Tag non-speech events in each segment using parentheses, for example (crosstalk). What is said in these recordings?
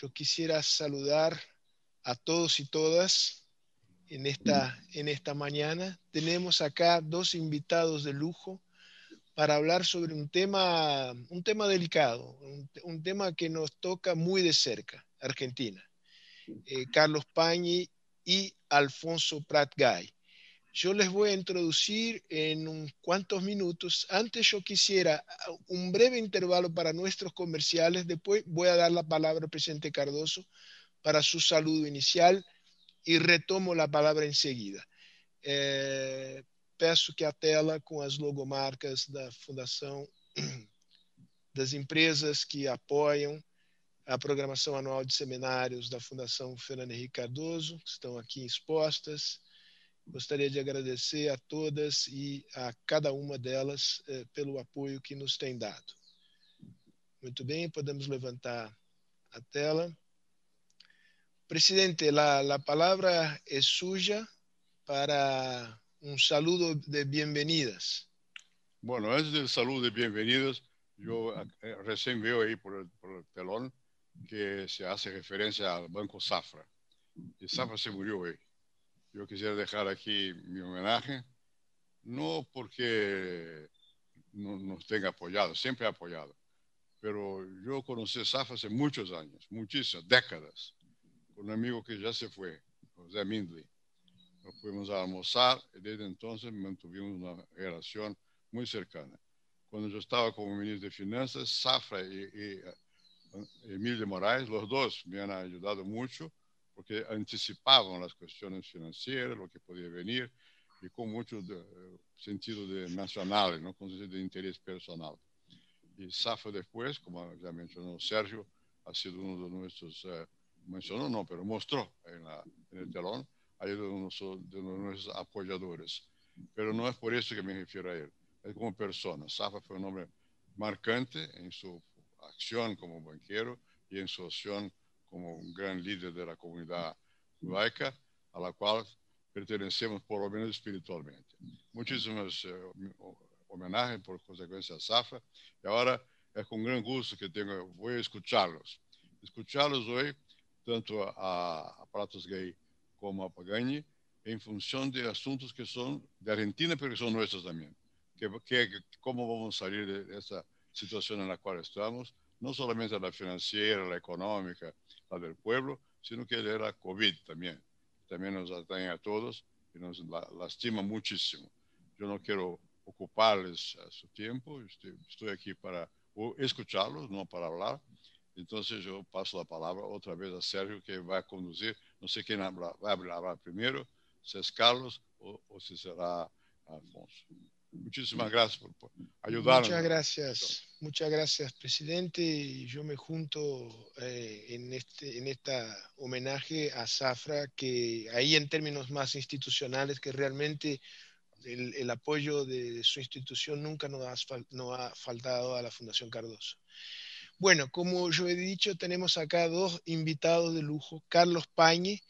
Yo quisiera saludar a todos y todas en esta, en esta mañana. Tenemos acá dos invitados de lujo para hablar sobre un tema, un tema delicado, un, tema que nos toca muy de cerca, Argentina. Eh, Carlos Pañi y Alfonso Pratgay. Yo les voy a introducir en unos cuantos minutos. Antes yo quisiera un breve intervalo para nuestros comerciales. Después voy a dar la palabra al presidente Cardoso para su saludo inicial y retomo la palavra enseguida. É, peço que a tela com as logomarcas da Fundação, (clears throat) das empresas que apoiam a programação anual de seminários da Fundação Fernando Henrique Cardoso, que estão aqui expostas. Gostaria de agradecer a todas e a cada uma delas eh, pelo apoio que nos tem dado. Muito bem, podemos levantar a tela. Presidente, la, la, palabra es suya para un saludo de bienvenidas. Bueno, antes del saludo de bienvenidas, yo eh, recién veo ahí por el, por el, telón que se hace referencia al Banco Zafra. Y Zafra se murió hoy. Yo quisiera dejar aquí mi homenaje, no porque no, nos tenga apoyado, siempre ha apoyado, pero yo conocí a Zafra hace muchos años, muchísimas, décadas un amigo que ya se fue, José Mindley. Nos fuimos a almorzar y desde entonces mantuvimos una relación muy cercana. Cuando yo estaba como ministro de Finanzas, Safra y, y Emilio de Moraes, los dos me han ayudado mucho porque anticipaban las cuestiones financieras, lo que podía venir y con mucho de, sentido de nacional, ¿no? con sentido de interés personal. Y Safra después, como ya mencionó Sergio, ha sido uno de nuestros uh, mencionó no, pero mostró en, la, en el telón, hay de, de nuestros apoyadores. Pero no es por eso que me refiero a él, es como persona. Safa fue un hombre marcante en su acción como banquero y en su acción como un gran líder de la comunidad laica, a la cual pertenecemos por lo menos espiritualmente. Muchísimas eh, homenajes por consecuencia a Safa, y ahora es con gran gusto que tengo, voy a escucharlos. Escucharlos hoy tanto a, a Pratos Gay como a Pagani, en función de asuntos que son de Argentina, pero que son nuestros también. Que, que, ¿Cómo vamos a salir de esa situación en la cual estamos? No solamente la financiera, la económica, la del pueblo, sino que de la COVID también. También nos atañe a todos y nos la, lastima muchísimo. Yo no quiero ocuparles su tiempo, estoy, estoy aquí para escucharlos, no para hablar. Entonces yo paso la palabra otra vez a Sergio que va a conducir. No sé quién habla, va a hablar primero, si es Carlos o, o si será Alfonso. Muchísimas gracias por, por, ayudarnos. Muchas gracias, muchas gracias, presidente. Yo me junto eh, en, este, en esta homenaje a Zafra, que ahí en términos más institucionales, que realmente el, el apoyo de su institución nunca nos ha, no ha faltado a la Fundación Cardoso. Bueno, como yo he dicho, tenemos acá dos invitados de lujo. Carlos Pañe,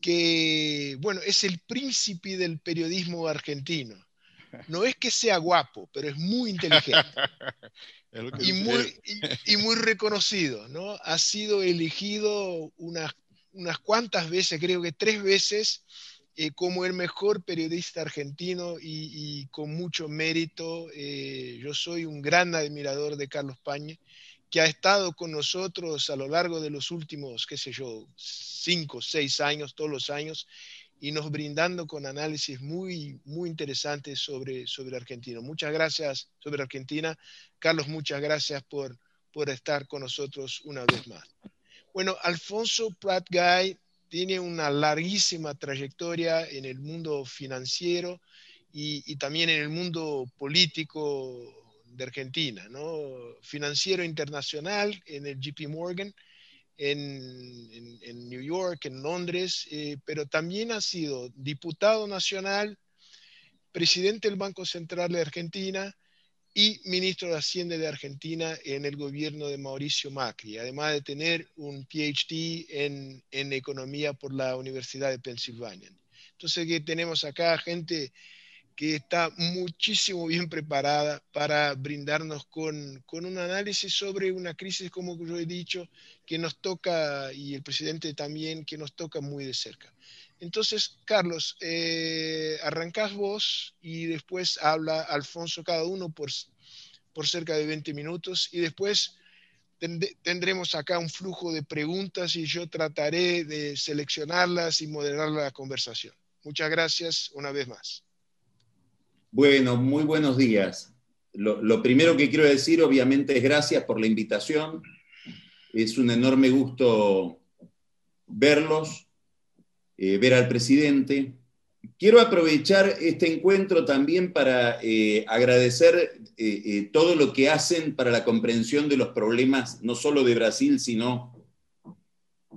que, bueno, es el príncipe del periodismo argentino. No es que sea guapo, pero es muy inteligente. (laughs) y, muy, y, y, muy, reconocido, ¿no? Ha sido elegido unas, unas cuantas veces, creo que tres veces, eh, como el mejor periodista argentino y, y con mucho mérito. Eh, yo soy un gran admirador de Carlos Pañe que ha estado con nosotros a lo largo de los últimos, qué sé yo, cinco, seis años, todos los años, y nos brindando con análisis muy, muy interesantes sobre, sobre Argentina. Muchas gracias sobre Argentina. Carlos, muchas gracias por, por estar con nosotros una vez más. Bueno, Alfonso Pratt Guy tiene una larguísima trayectoria en el mundo financiero y, y también en el mundo político de Argentina, ¿no? Financiero internacional en el JP Morgan, en, en, en New York, en Londres, eh, pero también ha sido diputado nacional, presidente del Banco Central de Argentina y ministro de Hacienda de Argentina en el gobierno de Mauricio Macri, además de tener un PhD en, en economía por la Universidad de Pensilvania. Entonces, que tenemos acá gente que está muchísimo bien preparada para brindarnos con, con, un análisis sobre una crisis, como yo he dicho, que nos toca, y el presidente también, que nos toca muy de cerca. Entonces, Carlos, eh, arrancás vos y después habla Alfonso, cada uno por, por cerca de 20 minutos, y después tendremos acá un flujo de preguntas y yo trataré de seleccionarlas y moderar la conversación. Muchas gracias una vez más. Bueno, muy buenos días. Lo, primero que quiero decir, obviamente, es gracias por la invitación. Es un enorme gusto verlos, eh, ver al presidente. Quiero aprovechar este encuentro también para eh, agradecer eh, todo lo que hacen para la comprensión de los problemas, no solo de Brasil, sino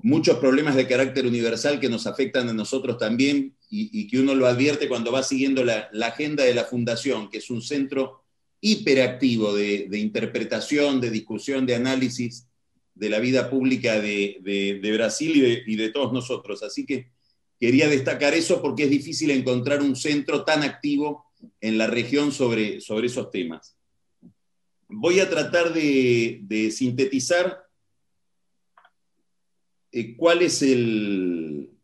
muchos problemas de carácter universal que nos afectan a nosotros también y, que uno lo advierte cuando va siguiendo la, agenda de la Fundación, que es un centro hiperactivo de, interpretación, de discusión, de análisis de la vida pública de, Brasil y, de, todos nosotros. Así que quería destacar eso porque es difícil encontrar un centro tan activo en la región sobre, sobre esos temas. Voy a tratar de, sintetizar eh, cuál es el,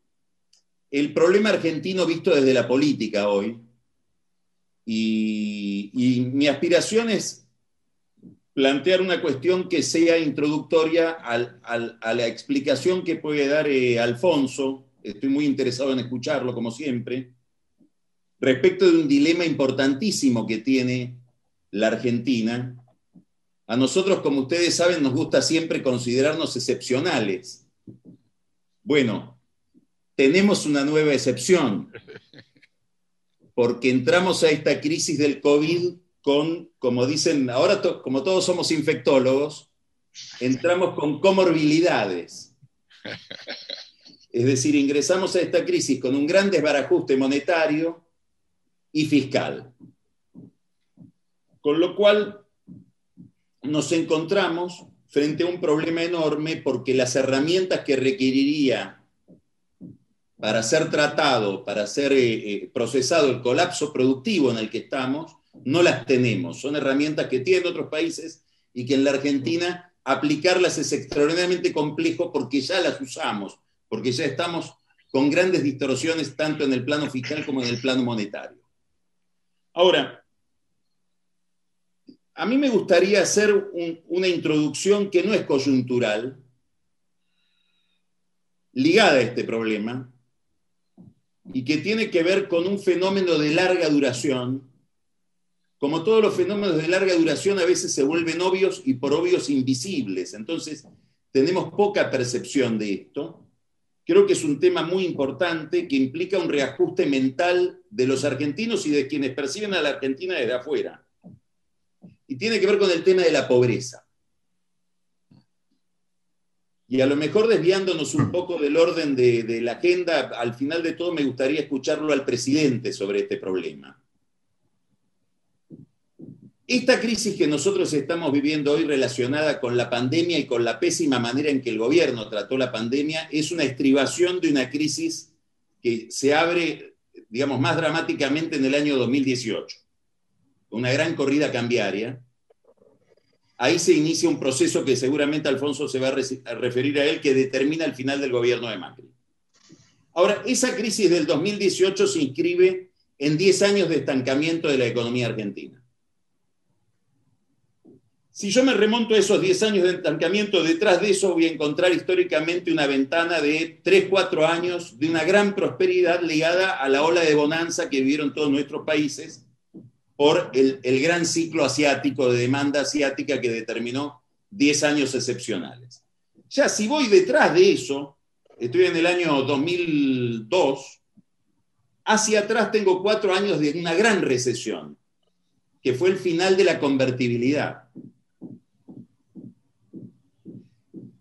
el problema argentino visto desde la política hoy, y, mi aspiración es plantear una cuestión que sea introductoria a la explicación que puede dar eh, Alfonso, estoy muy interesado en escucharlo como siempre, respecto de un dilema importantísimo que tiene la Argentina. A nosotros, como ustedes saben, nos gusta siempre considerarnos excepcionales. Bueno, tenemos una nueva excepción, (laughs) porque entramos a esta crisis del COVID con, como dicen, ahora como todos somos infectólogos, entramos con comorbilidades. Es decir, ingresamos a esta crisis con un gran desbarajuste monetario y fiscal. Con lo cual nos encontramos frente a un problema enorme porque las herramientas que requeriría para ser tratado, para ser eh, eh, procesado el colapso productivo en el que estamos, no las tenemos. Son herramientas que tienen otros países y que en la Argentina aplicarlas es extraordinariamente complejo porque ya las usamos, porque ya estamos con grandes distorsiones tanto en el plano fiscal como en el plano monetario. Ahora, a mí me gustaría hacer una introducción que no es coyuntural, ligada a este problema, y que tiene que ver con un fenómeno de larga duración. Como todos los fenómenos de larga duración a veces se vuelven obvios y por obvios invisibles. Entonces, tenemos poca percepción de esto. Creo que es un tema muy importante que implica un reajuste mental de los argentinos y de quienes perciben a la Argentina desde afuera. Y tiene que ver con el tema de la pobreza. Y a lo mejor desviándonos un poco del orden de, la agenda, al final de todo me gustaría escucharlo al presidente sobre este problema. Esta crisis que nosotros estamos viviendo hoy relacionada con la pandemia y con la pésima manera en que el gobierno trató la pandemia es una estribación de una crisis que se abre, digamos, más dramáticamente en el año 2018. Una gran corrida cambiaria ahí se inicia un proceso que seguramente Alfonso se va a, referir a él, que determina el final del gobierno de Macri. Ahora, esa crisis del 2018 se inscribe en 10 años de estancamiento de la economía argentina. Si yo me remonto a esos 10 años de estancamiento, detrás de eso voy a encontrar históricamente una ventana de 3, 4 años de una gran prosperidad ligada a la ola de bonanza que vivieron todos nuestros países por el, gran ciclo asiático de demanda asiática que determinó 10 años excepcionales. Ya si voy detrás de eso, estoy en el año 2002, hacia atrás tengo cuatro años de una gran recesión, que fue el final de la convertibilidad.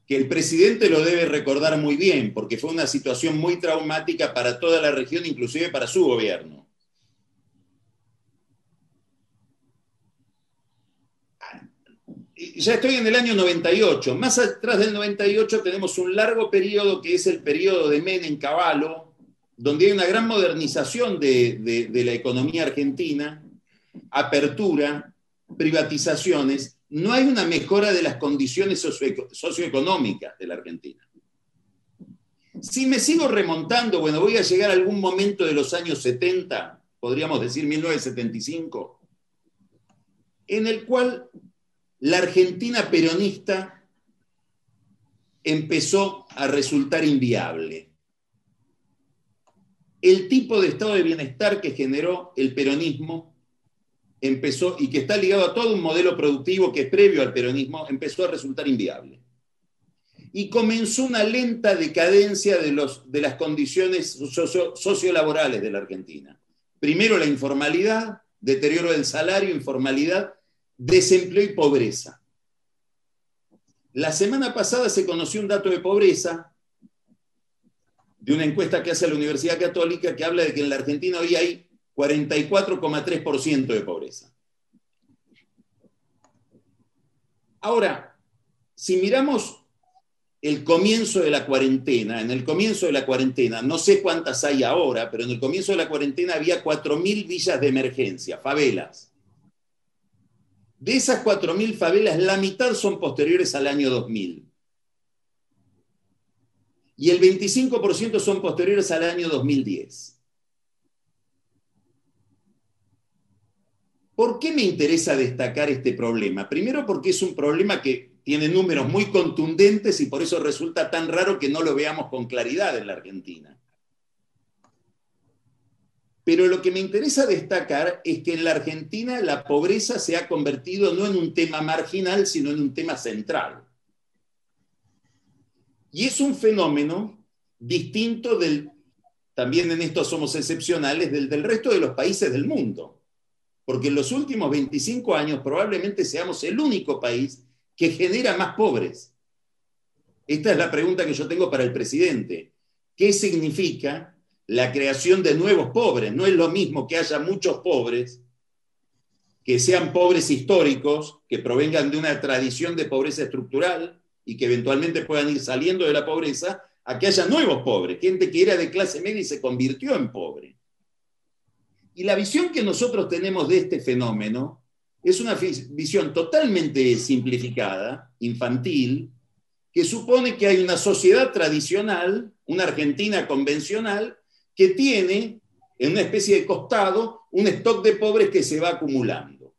Que el presidente lo debe recordar muy bien, porque fue una situación muy traumática para toda la región, inclusive para su gobierno. Ya estoy en el año 98. Más atrás del 98 tenemos un largo periodo que es el periodo de Menem Caballo, donde hay una gran modernización de, la economía argentina, apertura, privatizaciones, no hay una mejora de las condiciones socioeconómicas de la Argentina. Si me sigo remontando, bueno, voy a llegar a algún momento de los años 70, podríamos decir 1975, en el cual la Argentina peronista empezó a resultar inviable el tipo de estado de bienestar que generó el peronismo empezó, y que está ligado a todo un modelo productivo que previo al peronismo, empezó a resultar inviable. Y comenzó una lenta decadencia de, los, de las condiciones sociolaborales de la Argentina. Primero la informalidad, deterioro del salario, informalidad, desempleo y pobreza. La semana pasada se conoció un dato de pobreza de una encuesta que hace la Universidad Católica que habla de que en la Argentina hoy hay 44,3% de pobreza. Ahora, si miramos el comienzo de la cuarentena, en el comienzo de la cuarentena, no sé cuántas hay ahora, pero en el comienzo de la cuarentena había 4.000 villas de emergencia, favelas. De esas 4.000 favelas, la mitad son posteriores al año 2000 y el 25% son posteriores al año 2010. ¿Por qué me interesa destacar este problema? Primero porque es un problema que tiene números muy contundentes y por eso resulta tan raro que no lo veamos con claridad en la Argentina. Pero lo que me interesa destacar es que en la Argentina la pobreza se ha convertido no en un tema marginal, sino en un tema central. Y es un fenómeno distinto del, también en esto somos excepcionales, del, resto de los países del mundo. Porque en los últimos 25 años probablemente seamos el único país que genera más pobres. Esta es la pregunta que yo tengo para el presidente. ¿Qué significa la creación de nuevos pobres? No es lo mismo que haya muchos pobres, que sean pobres históricos, que provengan de una tradición de pobreza estructural, y que eventualmente puedan ir saliendo de la pobreza, a que haya nuevos pobres, gente que era de clase media y se convirtió en pobre. Y la visión que nosotros tenemos de este fenómeno es una visión totalmente simplificada, infantil, que supone que hay una sociedad tradicional, una Argentina convencional, que tiene en una especie de costado un stock de pobres que se va acumulando.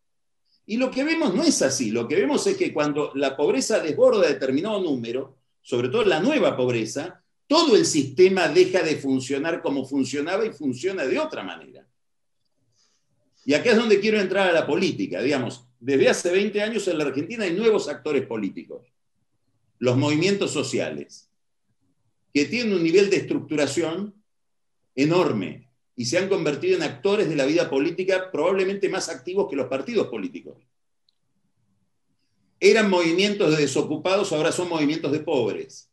Y lo que vemos no es así, lo que vemos es que cuando la pobreza desborda determinado número, sobre todo la nueva pobreza, todo el sistema deja de funcionar como funcionaba y funciona de otra manera. Y acá es donde quiero entrar a la política, digamos, desde hace 20 años en la Argentina hay nuevos actores políticos, los movimientos sociales, que tienen un nivel de estructuración enorme, y se han convertido en actores de la vida política probablemente más activos que los partidos políticos. Eran movimientos de desocupados, ahora son movimientos de pobres.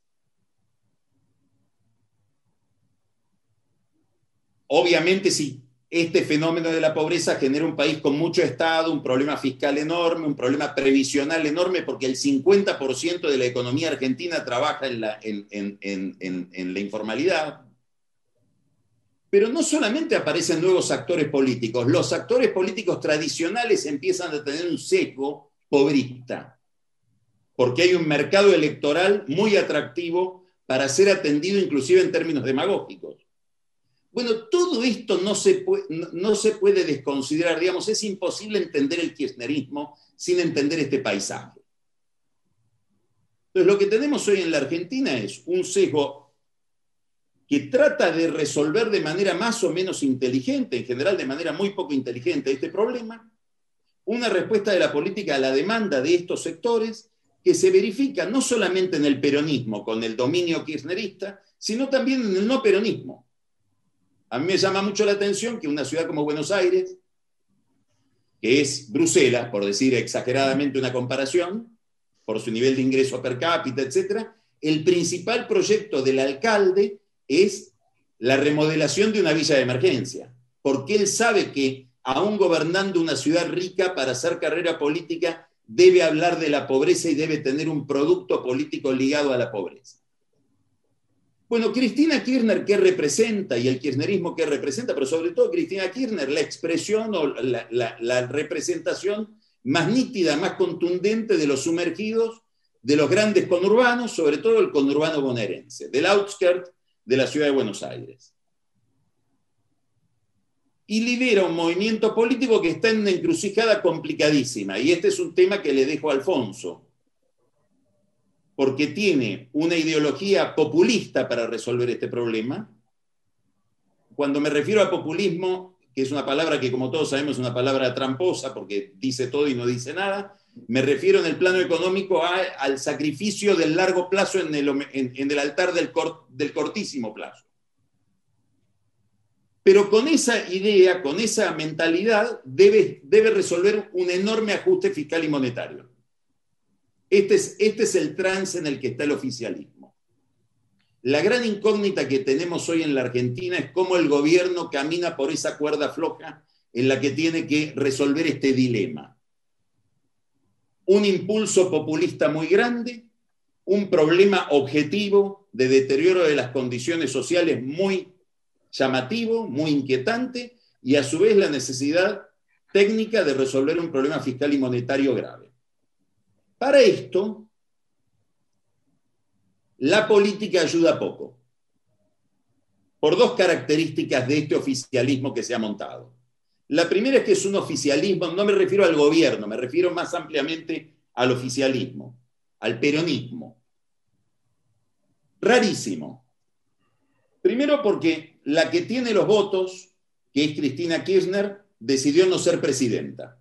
Obviamente, si este fenómeno de la pobreza genera un país con mucho Estado, un problema fiscal enorme, un problema previsional enorme, porque el 50% de la economía argentina trabaja en la, en la informalidad. Pero no solamente aparecen nuevos actores políticos, los actores políticos tradicionales empiezan a tener un seco pobrista, porque hay un mercado electoral muy atractivo para ser atendido inclusive en términos demagógicos. Bueno, todo esto no se, puede, no, se puede desconsiderar, digamos, es imposible entender el kirchnerismo sin entender este paisaje. Entonces, lo que tenemos hoy en la Argentina es un sesgo que trata de resolver de manera más o menos inteligente, en general de manera muy poco inteligente, este problema, una respuesta de la política a la demanda de estos sectores que se verifica no solamente en el peronismo con el dominio kirchnerista, sino también en el no peronismo. A mí me llama mucho la atención que una ciudad como Buenos Aires, que es Bruselas, por decir exageradamente una comparación, por su nivel de ingreso per cápita, etc., el principal proyecto del alcalde es la remodelación de una villa de emergencia, porque él sabe que aún gobernando una ciudad rica para hacer carrera política, debe hablar de la pobreza y debe tener un producto político ligado a la pobreza. Bueno, Cristina Kirchner, ¿qué representa? Y el kirchnerismo, ¿qué representa? Pero sobre todo Cristina Kirchner, la expresión o la, representación más nítida, más contundente de los sumergidos, de los grandes conurbanos, sobre todo el conurbano bonaerense, del outskirt de la ciudad de Buenos Aires. Y lidera un movimiento político que está en una encrucijada complicadísima. Y este es un tema que le dejo a Alfonso porque tiene una ideología populista para resolver este problema. Cuando me refiero a populismo, que es una palabra que como todos sabemos es una palabra tramposa porque dice todo y no dice nada, me refiero en el plano económico al sacrificio del largo plazo en el, altar del, cortísimo plazo. Pero con esa idea, con esa mentalidad, debe, resolver un enorme ajuste fiscal y monetario. Este es, este es el trance en el que está el oficialismo. La gran incógnita que tenemos hoy en la Argentina es cómo el gobierno camina por esa cuerda floja en la que tiene que resolver este dilema. Un impulso populista muy grande, un problema objetivo de deterioro de las condiciones sociales muy llamativo, muy inquietante, y a su vez la necesidad técnica de resolver un problema fiscal y monetario grave. Para esto, la política ayuda poco, por dos características de este oficialismo que se ha montado. La primera es que es un oficialismo, no me refiero al gobierno, me refiero más ampliamente al oficialismo, al peronismo. Rarísimo. Primero porque la que tiene los votos, que es Cristina Kirchner, decidió no ser presidenta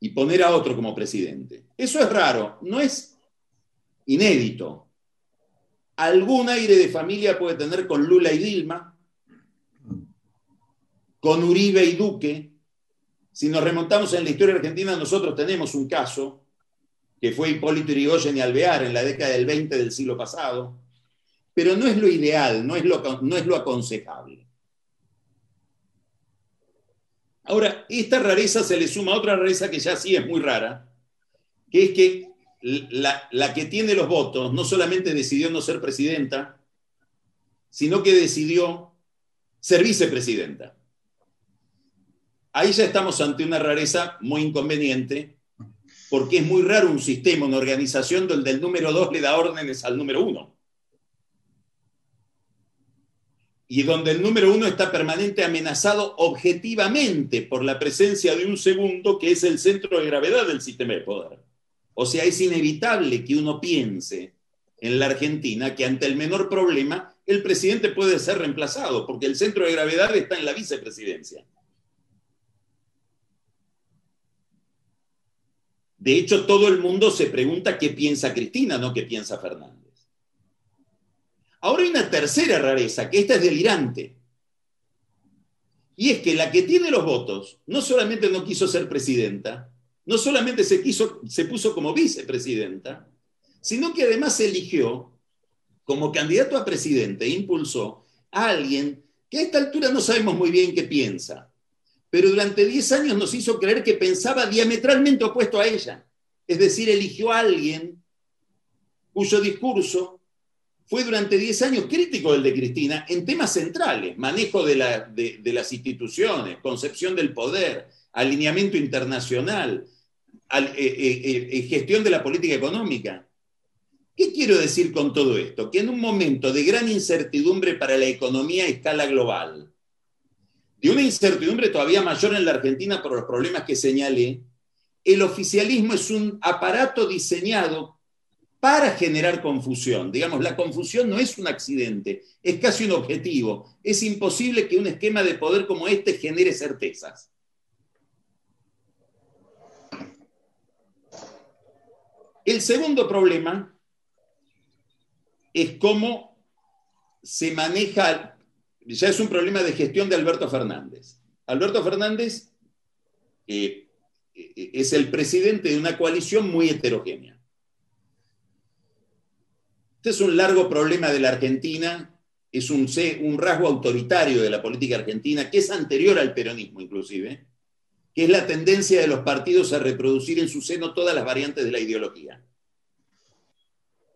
y poner a otro como presidente. Eso es raro, no es inédito. Algún aire de familia puede tener con Lula y Dilma, con Uribe y Duque. Si nos remontamos en la historia argentina, nosotros tenemos un caso que fue Hipólito Yrigoyen y Alvear en la década del 20 del siglo pasado, pero no es lo ideal, no es lo, no es lo aconsejable. Ahora, esta rareza se le suma a otra rareza que ya sí es muy rara, que es que la, que tiene los votos no solamente decidió no ser presidenta, sino que decidió ser vicepresidenta. Ahí ya estamos ante una rareza muy inconveniente, porque es muy raro un sistema, una organización donde el número dos le da órdenes al número uno. y donde el número uno está permanente amenazado objetivamente por la presencia de un segundo que es el centro de gravedad del sistema de poder. O sea, es inevitable que uno piense en la Argentina que ante el menor problema el presidente puede ser reemplazado, porque el centro de gravedad está en la vicepresidencia. De hecho, todo el mundo se pregunta qué piensa Cristina, no qué piensa Fernando. Ahora hay una tercera rareza, que esta es delirante. Y es que la que tiene los votos no solamente no quiso ser presidenta, no solamente se, quiso, se puso como vicepresidenta, sino que además eligió como candidato a presidente, e impulsó a alguien que a esta altura no sabemos muy bien qué piensa, pero durante 10 años nos hizo creer que pensaba diametralmente opuesto a ella. Es decir, eligió a alguien cuyo discurso fue durante 10 años crítico del de Cristina en temas centrales, manejo de, las instituciones, concepción del poder, alineamiento internacional, eh, eh, eh, gestión de la política económica. ¿Qué quiero decir con todo esto? Que en un momento de gran incertidumbre para la economía a escala global, de una incertidumbre todavía mayor en la Argentina por los problemas que señalé, el oficialismo es un aparato diseñado para generar confusión. Digamos, la confusión no es un accidente, es casi un objetivo. Es imposible que un esquema de poder como este genere certezas. El segundo problema es cómo se maneja, ya es un problema de gestión de Alberto Fernández. Alberto Fernández eh, eh, es el presidente de una coalición muy heterogénea este es un largo problema de la Argentina, es un, un rasgo autoritario de la política argentina, que es anterior al peronismo inclusive, que es la tendencia de los partidos a reproducir en su seno todas las variantes de la ideología.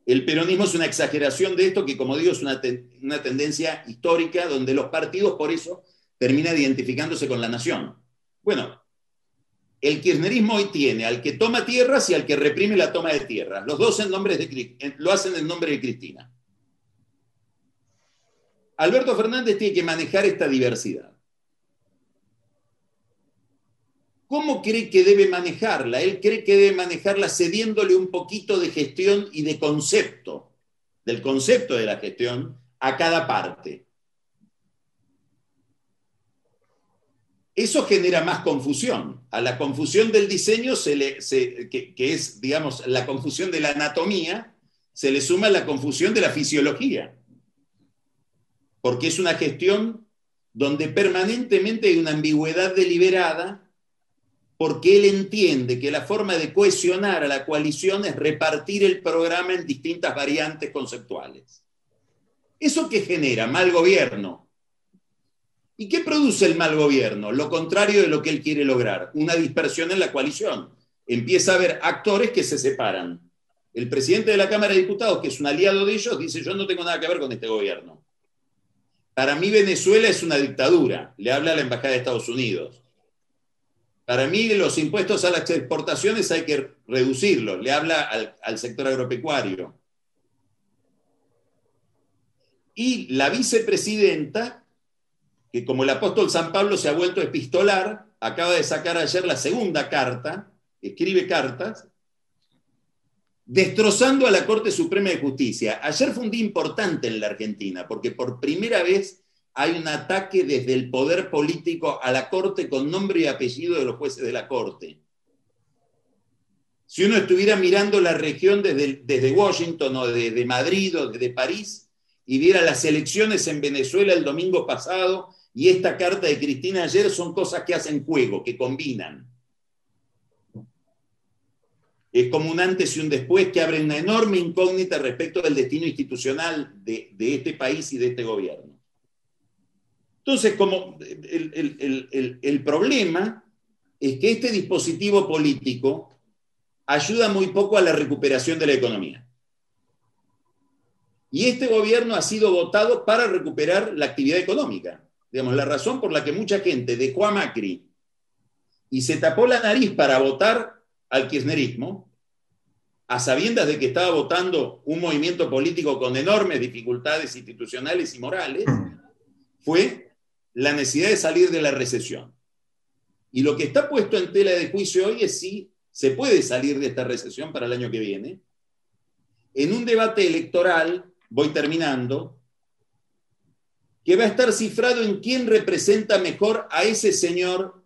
El peronismo es una exageración de esto que, como digo, es una, una tendencia histórica donde los partidos por eso terminan identificándose con la nación. Bueno, el kirchnerismo hoy tiene al que toma tierras y al que reprime la toma de tierras. Los dos en de, lo hacen en nombre de Cristina. Alberto Fernández tiene que manejar esta diversidad. ¿Cómo cree que debe manejarla? Él cree que debe manejarla cediéndole un poquito de gestión y de concepto, del concepto de la gestión, a cada parte. Eso genera más confusión. A la confusión del diseño, que, que es, digamos, la confusión de la anatomía, se le suma la confusión de la fisiología. Porque es una gestión donde permanentemente hay una ambigüedad deliberada porque él entiende que la forma de cohesionar a la coalición es repartir el programa en distintas variantes conceptuales. ¿Eso qué genera? Mal gobierno. ¿Y qué produce el mal gobierno? Lo contrario de lo que él quiere lograr, una dispersión en la coalición. Empieza a haber actores que se separan. El presidente de la Cámara de Diputados, que es un aliado de ellos, dice, yo no tengo nada que ver con este gobierno. Para mí Venezuela es una dictadura, le habla a la Embajada de Estados Unidos. Para mí los impuestos a las exportaciones hay que reducirlos, le habla al, sector agropecuario. Y la vicepresidenta, que como el apóstol San Pablo se ha vuelto epistolar, acaba de sacar ayer la segunda carta, escribe cartas, destrozando a la Corte Suprema de Justicia. Ayer fue un día importante en la Argentina, porque por primera vez hay un ataque desde el poder político a la Corte con nombre y apellido de los jueces de la Corte. Si uno estuviera mirando la región desde, desde Washington o desde Madrid o desde París y viera las elecciones en Venezuela el domingo pasado y esta carta de Cristina ayer, son cosas que hacen juego, que combinan. Es como un antes y un después que abre una enorme incógnita respecto del destino institucional de, de este país y de este gobierno. Entonces, como el, problema es que este dispositivo político ayuda muy poco a la recuperación de la economía. Y este gobierno ha sido votado para recuperar la actividad económica. Digamos, la razón por la que mucha gente dejó a Macri y se tapó la nariz para votar al kirchnerismo, a sabiendas de que estaba votando un movimiento político con enormes dificultades institucionales y morales, fue la necesidad de salir de la recesión. Y lo que está puesto en tela de juicio hoy es si se puede salir de esta recesión para el año que viene. En un debate electoral, voy terminando, que va a estar cifrado en quién representa mejor a ese señor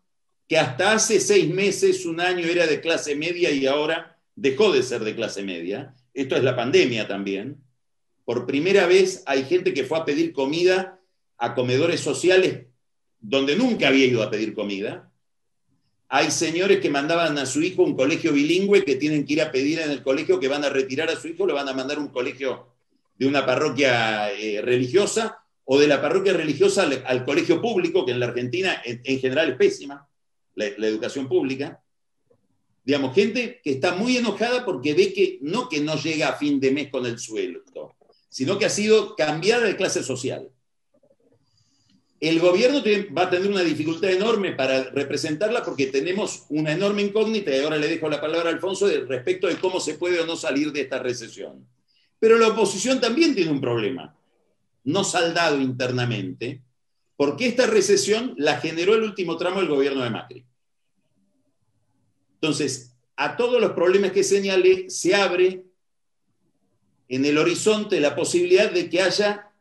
que hasta hace seis meses, un año era de clase media y ahora dejó de ser de clase media. Esto es la pandemia también. Por primera vez hay gente que fue a pedir comida a comedores sociales donde nunca había ido a pedir comida. Hay señores que mandaban a su hijo un colegio bilingüe que tienen que ir a pedir en el colegio que van a retirar a su hijo, le van a mandar un colegio de una parroquia eh, religiosa o de la parroquia religiosa al, colegio público, que en la Argentina en, general es pésima, la, la, educación pública. Digamos, gente que está muy enojada porque ve que no que no llega a fin de mes con el sueldo, sino que ha sido cambiada de clase social el gobierno va a tener una dificultad enorme para representarla porque tenemos una enorme incógnita, y ahora le dejo la palabra a Alfonso, respecto de cómo se puede o no salir de esta recesión. Pero la oposición también tiene un problema, no saldado internamente, porque esta recesión la generó el último tramo del gobierno de Macri. Entonces, a todos los problemas que señalé, se abre en el horizonte la posibilidad de que haya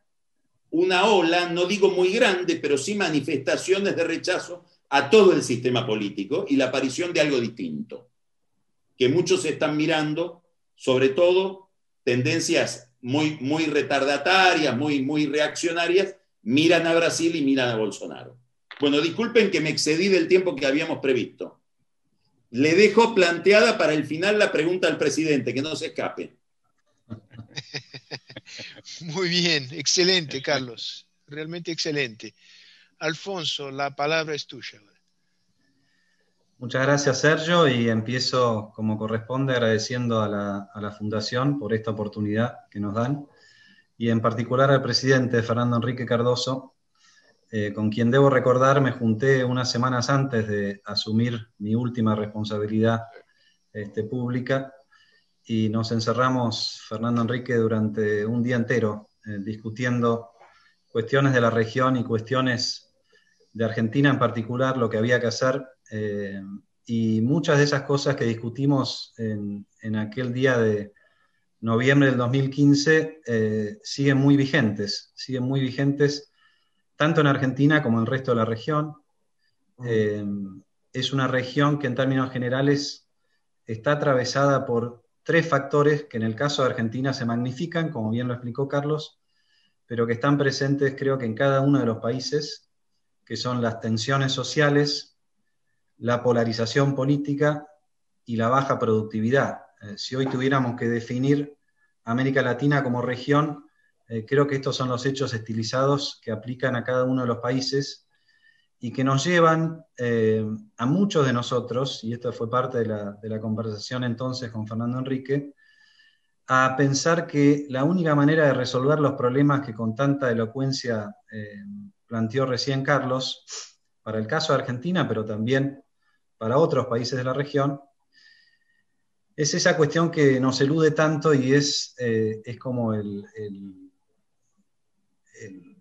una ola, no digo muy grande, pero sí manifestaciones de rechazo a todo el sistema político y la aparición de algo distinto, que muchos están mirando, sobre todo tendencias muy, muy retardatarias, muy, muy reaccionarias, miran a Brasil y miran a Bolsonaro. Bueno, disculpen que me excedí del tiempo que habíamos previsto. Le dejo planteada para el final la pregunta al presidente, que no se escape. (laughs) Muy bien, excelente, Carlos. Realmente excelente. Alfonso, la palabra es tuya. Muchas gracias, Sergio, y empiezo como corresponde agradeciendo a la, Fundación por esta oportunidad que nos dan, y en particular al presidente Fernando Enrique Cardoso, eh, con quien debo recordar me junté unas semanas antes de asumir mi última responsabilidad este, pública, y nos encerramos, Fernando Enrique, durante un día entero eh, discutiendo cuestiones de la región y cuestiones de Argentina en particular, lo que había que hacer eh, y muchas de esas cosas que discutimos en, aquel día de noviembre del 2015 eh, siguen muy vigentes, siguen muy vigentes tanto en Argentina como en el resto de la región. Eh, es una región que en términos generales está atravesada por tres factores que en el caso de Argentina se magnifican, como bien lo explicó Carlos, pero que están presentes creo que en cada uno de los países, que son las tensiones sociales, la polarización política y la baja productividad. Eh, si hoy tuviéramos que definir América Latina como región, eh, creo que estos son los hechos estilizados que aplican a cada uno de los países y que nos llevan eh, a muchos de nosotros, y esto fue parte de la, conversación entonces con Fernando Enrique, a pensar que la única manera de resolver los problemas que con tanta elocuencia planteó recién Carlos, para el caso de Argentina, pero también para otros países de la región, es esa cuestión que nos elude tanto y es, eh, es como el,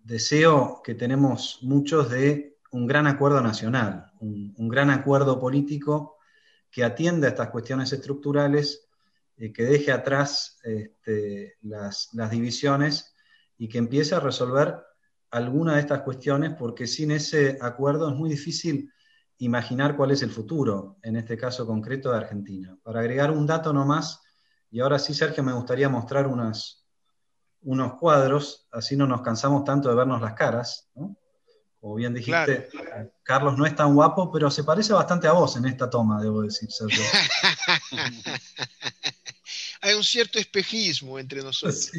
deseo que tenemos muchos de un gran acuerdo nacional, un, gran acuerdo político que atienda estas cuestiones estructurales, eh, que deje atrás este, las, las divisiones y que empiece a resolver alguna de estas cuestiones, porque sin ese acuerdo es muy difícil imaginar cuál es el futuro, en este caso concreto de Argentina. Para agregar un dato nomás, y ahora sí, Sergio, me gustaría mostrar unos cuadros, así no nos cansamos tanto de vernos las caras. Como bien dijiste, Carlos no es tan guapo, pero se parece bastante a vos en esta toma, debo decir, Sergio. (laughs) Hay un cierto espejismo entre nosotros.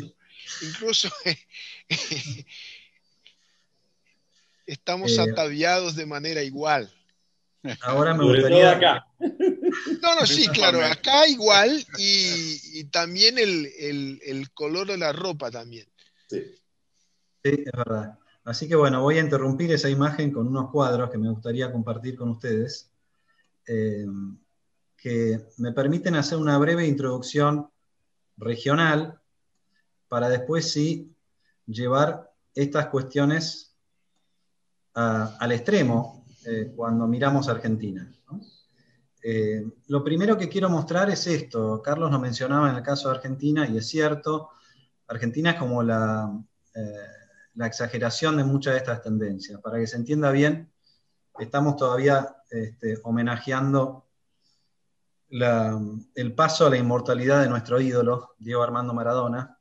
Incluso (laughs) estamos eh, ataviados de manera igual. Ahora me gustaría. Acá. No, no, sí, claro, acá igual y, también el, color de la ropa también. Sí. sí, es verdad. Así que bueno, voy a interrumpir esa imagen con unos cuadros que me gustaría compartir con ustedes, eh, que me permiten hacer una breve introducción regional para después sí llevar estas cuestiones al extremo eh, cuando miramos Argentina. Eh, lo primero que quiero mostrar es esto. Carlos lo mencionaba en el caso de Argentina y es cierto, Argentina es como la, la exageración de muchas de estas tendencias. Para que se entienda bien, estamos todavía este, homenajeando el paso a la inmortalidad de nuestro ídolo, Diego Armando Maradona.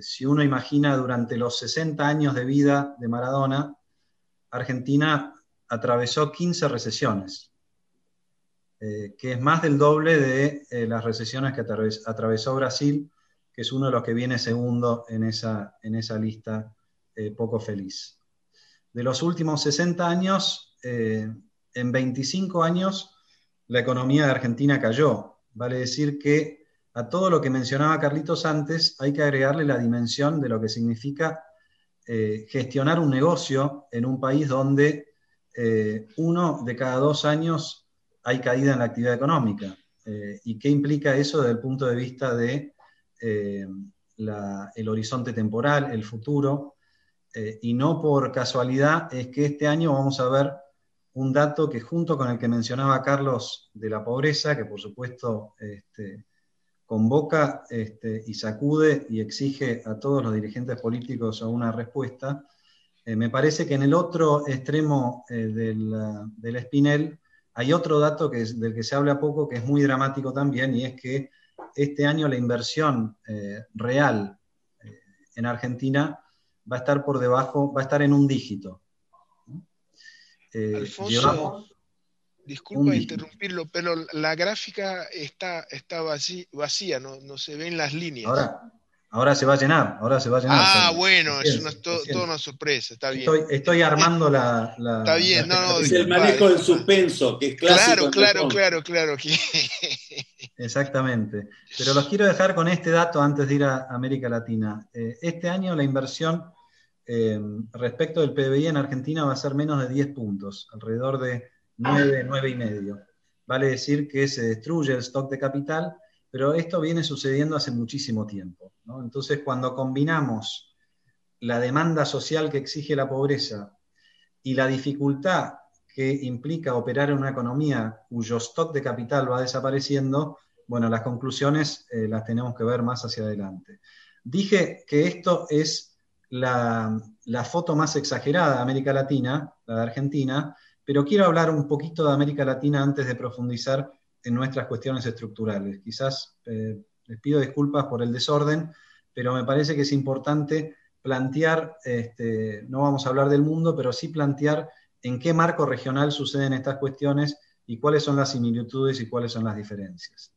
si uno imagina durante los 60 años de vida de Maradona, Argentina atravesó 15 recesiones, eh, que es más del doble de eh, las recesiones que atravesó Brasil, que es uno de los que viene segundo en esa, en esa lista eh, poco feliz. De los últimos 60 años, en 25 años, la economía de Argentina cayó. Vale decir que a todo lo que mencionaba Carlitos antes hay que agregarle la dimensión de lo que significa gestionar un negocio en un país donde eh, uno de cada dos años hay caída en la actividad económica. Eh, ¿Y qué implica eso desde el punto de vista de eh, el horizonte temporal, el futuro? Y no por casualidad es que este año vamos a ver un dato que junto con el que mencionaba Carlos de la pobreza, que por supuesto este, convoca este, y sacude y exige a todos los dirigentes políticos una respuesta, eh, me parece que en el otro extremo eh, del, del, Spinel hay otro dato que del que se habla poco, que es muy dramático también, y es que este año la inversión eh, real en Argentina va a estar por debajo, va a estar en un dígito. Alfonso, disculpa interrumpirlo, pero la gráfica está, está vacía, no, no se ven las líneas. Ahora, Ahora se va a llenar, ahora se va a llenar. Ah, bueno, es una, toda una sorpresa, está bien. Estoy, armando la, Está bien, no, no. Es el manejo del suspenso, que es clásico. Claro, claro, claro, claro. Exactamente. Pero los quiero dejar con este dato antes de ir a América Latina. Eh, este año la inversión eh, respecto del PBI en Argentina va a ser menos de 10 puntos, alrededor de 9, 9 y medio. Vale decir que se destruye el stock de capital, pero esto viene sucediendo hace muchísimo tiempo. Entonces, cuando combinamos la demanda social que exige la pobreza y la dificultad que implica operar en una economía cuyo stock de capital va desapareciendo, bueno, las conclusiones eh, las tenemos que ver más hacia adelante. Dije que esto es la, la, foto más exagerada de América Latina, la de Argentina, pero quiero hablar un poquito de América Latina antes de profundizar en nuestras cuestiones estructurales. Quizás eh, les pido disculpas por el desorden, pero me parece que es importante plantear, este, no vamos a hablar del mundo, pero sí plantear en qué marco regional suceden estas cuestiones y cuáles son las similitudes y cuáles son las diferencias.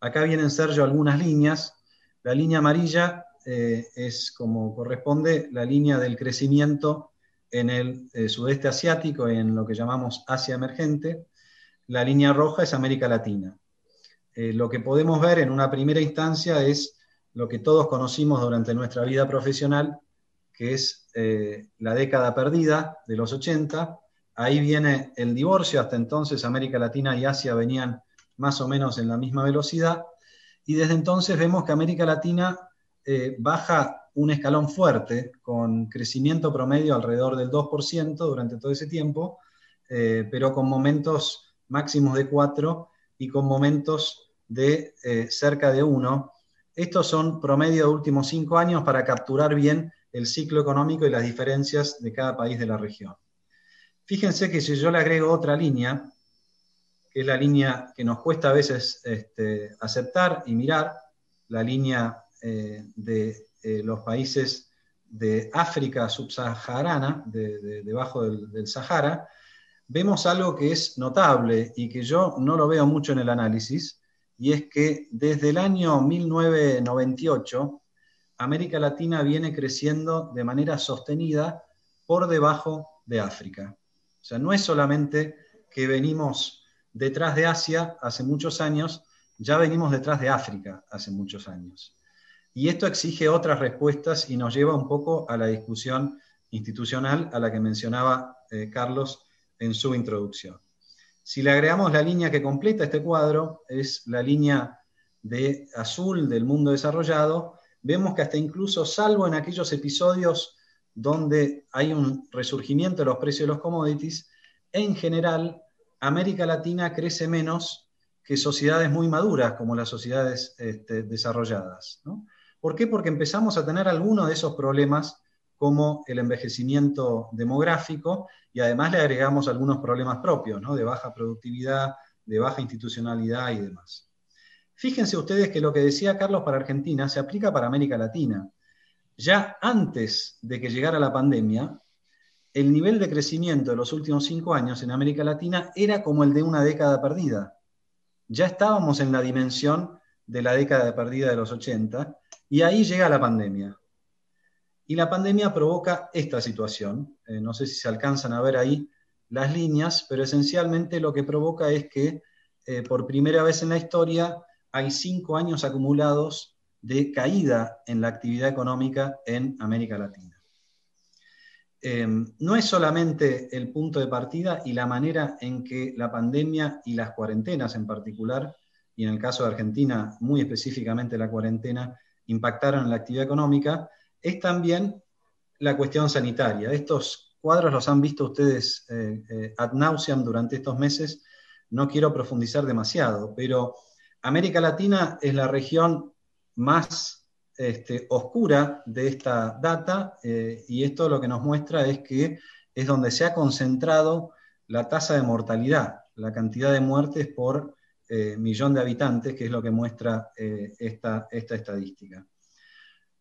Acá vienen, Sergio, algunas líneas. La línea amarilla eh, es como corresponde la línea del crecimiento en el eh, sudeste asiático, en lo que llamamos Asia emergente. La línea roja es América Latina. Eh, lo que podemos ver en una primera instancia es lo que todos conocimos durante nuestra vida profesional, que es la década perdida de los 80. Ahí viene el divorcio, hasta entonces América Latina y Asia venían más o menos en la misma velocidad, y desde entonces vemos que América Latina baja un escalón fuerte, con crecimiento promedio alrededor del 2% durante todo ese tiempo, eh, pero con momentos máximos de 4 y con momentos de eh, cerca de 1. Estos son promedio de últimos 5 años para capturar bien el ciclo económico y las diferencias de cada país de la región. Fíjense que si yo le agrego otra línea, que es la línea que nos cuesta a veces este, aceptar y mirar, la línea eh, de eh, los países de África subsahariana, debajo del, Sahara, vemos algo que es notable y que yo no lo veo mucho en el análisis, y es que desde el año 1998, América Latina viene creciendo de manera sostenida por debajo de África. O sea, no es solamente que venimos detrás de Asia hace muchos años, ya venimos detrás de África hace muchos años. Y esto exige otras respuestas y nos lleva un poco a la discusión institucional a la que mencionaba eh, Carlos en su introducción. Si le agregamos la línea que completa este cuadro, es la línea de azul del mundo desarrollado, vemos que hasta incluso, salvo en aquellos episodios donde hay un resurgimiento de los precios de los commodities, en general América Latina crece menos que sociedades muy maduras como las sociedades este, desarrolladas. ¿Por qué? Porque empezamos a tener algunos de esos problemas como el envejecimiento demográfico y además le agregamos algunos problemas propios, de baja productividad, de baja institucionalidad y demás. Fíjense ustedes que lo que decía Carlos para Argentina se aplica para América Latina. Ya antes de que llegara la pandemia, el nivel de crecimiento de los últimos cinco años en América Latina era como el de una década perdida. Ya estábamos en la dimensión de la década perdida de los 80 y ahí llega la pandemia. Y la pandemia provoca esta situación. Eh, no sé si se alcanzan a ver ahí las líneas, pero esencialmente lo que provoca es que eh, por primera vez en la historia hay cinco años acumulados de caída en la actividad económica en América Latina. Em, no es solamente el punto de partida y la manera en que la pandemia y las cuarentenas en particular, y en el caso de Argentina muy específicamente la cuarentena, impactaron en la actividad económica, es también la cuestión sanitaria. Estos cuadros los han visto ustedes eh, eh, ad nauseam durante estos meses, no quiero profundizar demasiado, pero América Latina es la región más este, oscura de esta data eh, y esto lo que nos muestra es que es donde se ha concentrado la tasa de mortalidad, la cantidad de muertes por eh, millón de habitantes, que es lo que muestra eh, esta, esta, estadística.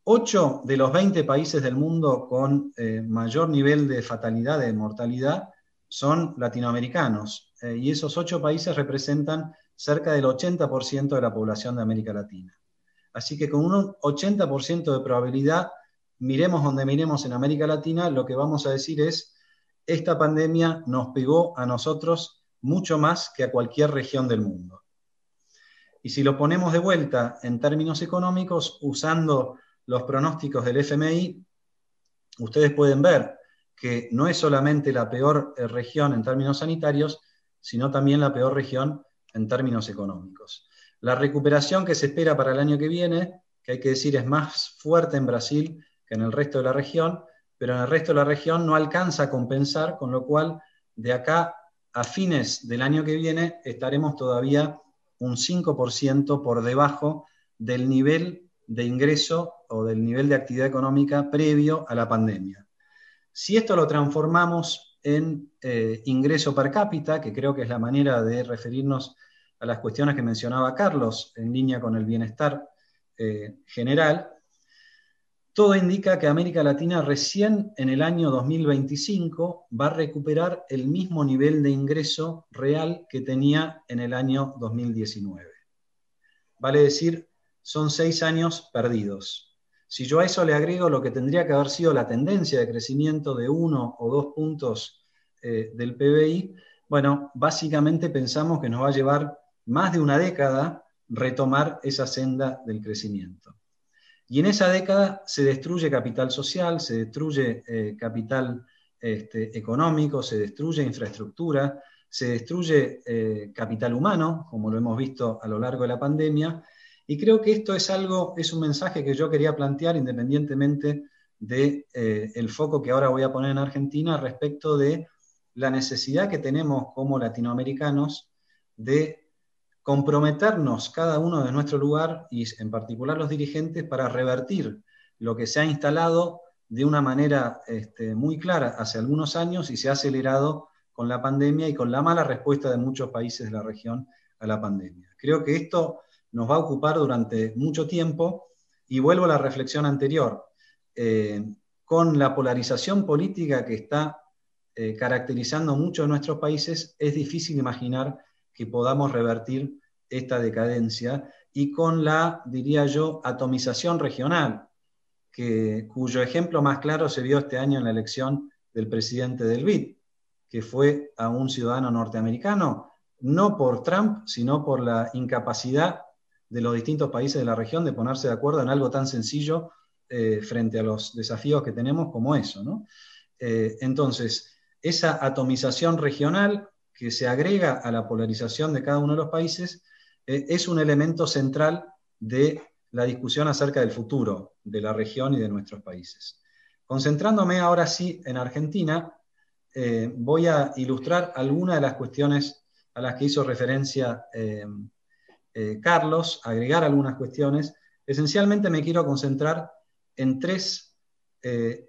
Ocho de los 20 países del mundo con mayor nivel de fatalidad, de mortalidad, son latinoamericanos, y esos ocho países representan cerca del 80% de la población de América Latina. Así que con un 80% de probabilidad, miremos donde miremos en América Latina, lo que vamos a decir es, esta pandemia nos pegó a nosotros mucho más que a cualquier región del mundo. Y si lo ponemos de vuelta en términos económicos, usando los pronósticos del FMI, ustedes pueden ver que no es solamente la peor eh, región en términos sanitarios, sino también la peor región en términos económicos. La recuperación que se espera para el año que viene, que hay que decir es más fuerte en Brasil que en el resto de la región, pero en el resto de la región no alcanza a compensar, con lo cual de acá a fines del año que viene estaremos todavía un 5% por debajo del nivel de ingreso o del nivel de actividad económica previo a la pandemia. Si esto lo transformamos en eh, ingreso per cápita, que creo que es la manera de referirnos a las cuestiones que mencionaba Carlos en línea con el bienestar eh, general, todo indica que América Latina recién en el año 2025 va a recuperar el mismo nivel de ingreso real que tenía en el año 2019. Vale decir, son seis años perdidos. Si yo a eso le agrego lo que tendría que haber sido la tendencia de crecimiento de uno o dos puntos eh, del PBI, bueno, básicamente pensamos que nos va a llevar más de una década retomar esa senda del crecimiento. Y en esa década se destruye capital social, se destruye eh, capital este, económico, se destruye infraestructura, se destruye eh, capital humano, como lo hemos visto a lo largo de la pandemia, y creo que esto es algo, es un mensaje que yo quería plantear independientemente del de, eh, foco que ahora voy a poner en Argentina respecto de la necesidad que tenemos como latinoamericanos de comprometernos cada uno de nuestro lugar y en particular los dirigentes para revertir lo que se ha instalado de una manera este, muy clara hace algunos años y se ha acelerado con la pandemia y con la mala respuesta de muchos países de la región a la pandemia. Creo que esto nos va a ocupar durante mucho tiempo y vuelvo a la reflexión anterior. Eh, con la polarización política que está eh, caracterizando muchos de nuestros países, es difícil imaginar que podamos revertir esta decadencia y con la, diría yo, atomización regional, que, cuyo ejemplo más claro se vio este año en la elección del presidente del BID, que fue a un ciudadano norteamericano, no por Trump, sino por la incapacidad de los distintos países de la región de ponerse de acuerdo en algo tan sencillo eh, frente a los desafíos que tenemos como eso. Eh, entonces, esa atomización regional que se agrega a la polarización de cada uno de los países eh, es un elemento central de la discusión acerca del futuro de la región y de nuestros países. Concentrándome ahora sí en Argentina, eh, voy a ilustrar algunas de las cuestiones a las que hizo referencia eh, Carlos, agregar algunas cuestiones. Esencialmente me quiero concentrar en tres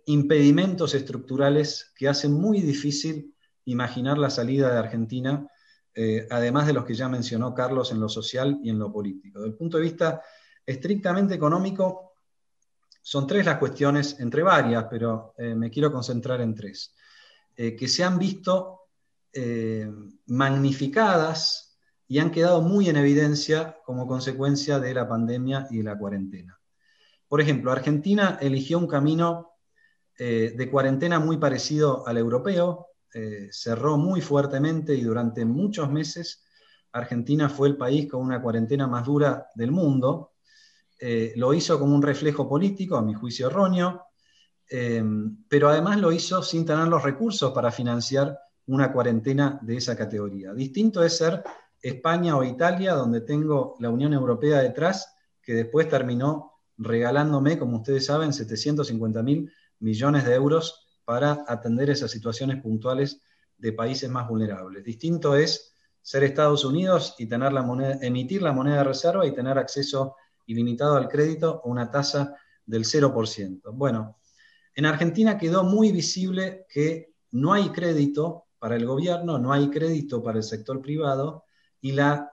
impedimentos estructurales que hacen muy difícil imaginar la salida de Argentina eh, además de los que ya mencionó Carlos en lo social y en lo político. Desde el punto de vista estrictamente económico, son tres las cuestiones, entre varias, pero eh, me quiero concentrar en tres, eh, que se han visto magnificadas y han quedado muy en evidencia como consecuencia de la pandemia y de la cuarentena. Por ejemplo, Argentina eligió un camino de cuarentena muy parecido al europeo, eh, cerró muy fuertemente y durante muchos meses Argentina fue el país con una cuarentena más dura del mundo. Eh, lo hizo como un reflejo político, a mi juicio erróneo, eh, pero además lo hizo sin tener los recursos para financiar una cuarentena de esa categoría. Distinto es ser España o Italia, donde tengo la Unión Europea detrás, que después terminó regalándome, como ustedes saben, 750 mil millones de euros para atender esas situaciones puntuales de países más vulnerables. Distinto es ser Estados Unidos y tener emitir la moneda de reserva y tener acceso ilimitado al crédito a una tasa del 0%. Bueno, en Argentina quedó muy visible que no hay crédito para el gobierno, no hay crédito para el sector privado y la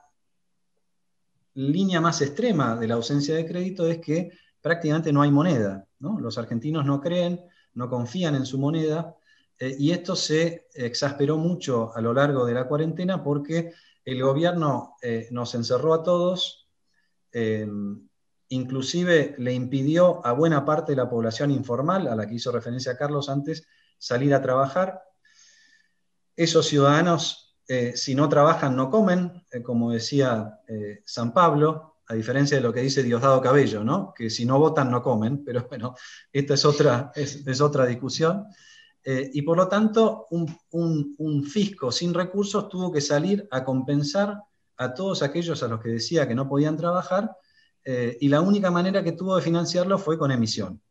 línea más extrema de la ausencia de crédito es que prácticamente no hay moneda. Los argentinos no creen no confían en su moneda, eh, y esto se exasperó mucho a lo largo de la cuarentena porque el gobierno eh, nos encerró a todos, eh, inclusive le impidió a buena parte de la población informal, a la que hizo referencia Carlos antes, salir a trabajar. Esos ciudadanos, eh, si no trabajan, no comen, como decía San Pablo, a diferencia de lo que dice Diosdado Cabello, ¿no? que si no votan, no comen, pero (laughs) bueno, esta es otra, es, otra discusión. y por lo tanto, un fisco sin recursos tuvo que salir a compensar a todos aquellos a los que decía que no podían trabajar, eh, y la única manera que tuvo de financiarlo fue con emisión.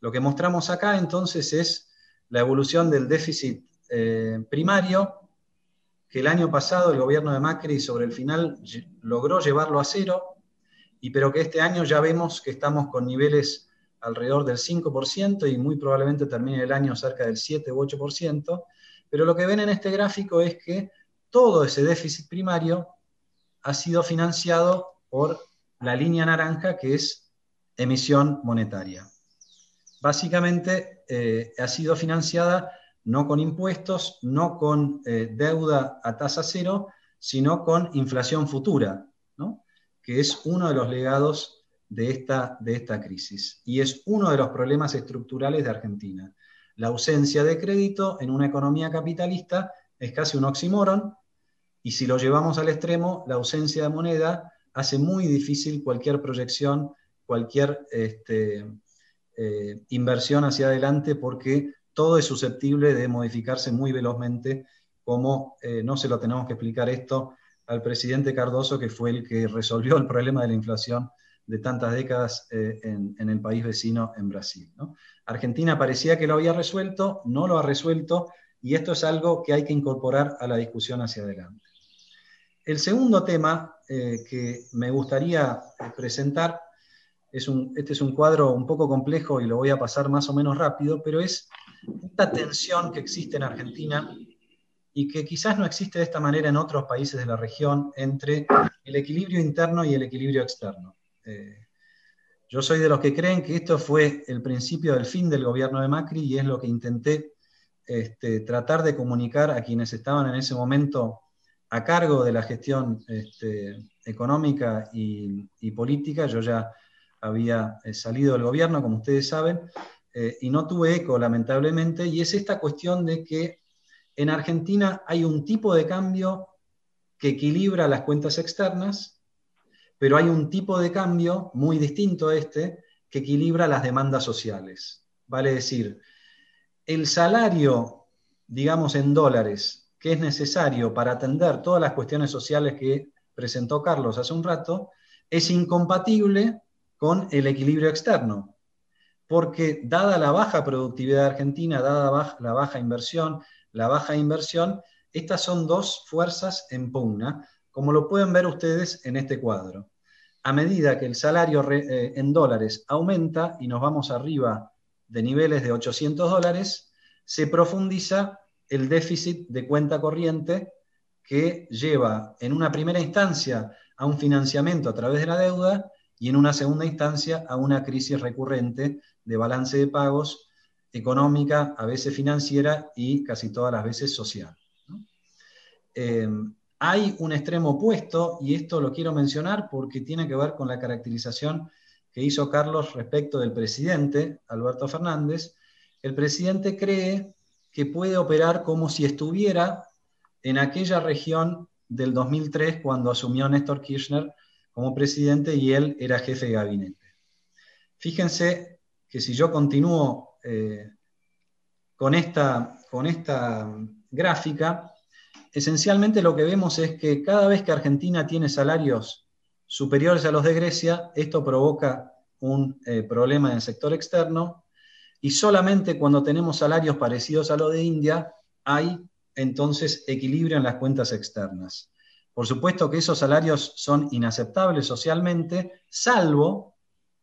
Lo que mostramos acá entonces es la evolución del déficit eh, primario, que el año pasado el gobierno de Macri sobre el final logró llevarlo a cero, y pero que este año ya vemos que estamos con niveles alrededor del 5% y muy probablemente termine el año cerca del 7 u 8%, pero lo que ven en este gráfico es que todo ese déficit primario ha sido financiado por la línea naranja, que es emisión monetaria. Básicamente eh, ha sido financiada no con impuestos, no con eh, deuda a tasa cero, sino con inflación futura, que es uno de los legados de esta, de esta crisis y es uno de los problemas estructurales de Argentina. La ausencia de crédito en una economía capitalista es casi un oxímoron, y si lo llevamos al extremo, la ausencia de moneda hace muy difícil cualquier proyección, cualquier este, eh, inversión hacia adelante, porque todo es susceptible de modificarse muy velozmente, como eh, no se lo tenemos que explicar esto al presidente Cardoso, que fue el que resolvió el problema de la inflación de tantas décadas eh, en, el país vecino, en Brasil. Argentina parecía que lo había resuelto, no lo ha resuelto, y esto es algo que hay que incorporar a la discusión hacia adelante. El segundo tema eh, que me gustaría presentar, es un, este es un cuadro un poco complejo y lo voy a pasar más o menos rápido, pero es esta tensión que existe en Argentina y que quizás no existe de esta manera en otros países de la región entre el equilibrio interno y el equilibrio externo. Eh, yo soy de los que creen que esto fue el principio del fin del gobierno de Macri y es lo que intenté este, tratar de comunicar a quienes estaban en ese momento a cargo de la gestión este, económica y, política. Yo ya había eh, salido del gobierno, como ustedes saben, eh, y no tuve eco, lamentablemente, y es esta cuestión de que en Argentina hay un tipo de cambio que equilibra las cuentas externas, pero hay un tipo de cambio muy distinto a este que equilibra las demandas sociales. Vale decir, el salario, digamos en dólares, que es necesario para atender todas las cuestiones sociales que presentó Carlos hace un rato, es incompatible con el equilibrio externo, porque dada la baja productividad argentina, dada la baja inversión, la baja inversión, estas son dos fuerzas en pugna, como lo pueden ver ustedes en este cuadro. A medida que el salario eh, en dólares aumenta y nos vamos arriba de niveles de 800 dólares, se profundiza el déficit de cuenta corriente que lleva en una primera instancia a un financiamiento a través de la deuda y en una segunda instancia a una crisis recurrente de balance de pagos económica, a veces financiera y casi todas las veces social. Eh, hay un extremo opuesto, y esto lo quiero mencionar porque tiene que ver con la caracterización que hizo Carlos respecto del presidente, Alberto Fernández, el presidente cree que puede operar como si estuviera en aquella región del 2003 cuando asumió Néstor Kirchner como presidente y él era jefe de gabinete. Fíjense que si yo continúo eh, con, esta, con esta gráfica, esencialmente lo que vemos es que cada vez que Argentina tiene salarios superiores a los de Grecia, esto provoca un eh, problema en el sector externo y solamente cuando tenemos salarios parecidos a los de India hay entonces equilibrio en las cuentas externas. Por supuesto que esos salarios son inaceptables socialmente, salvo,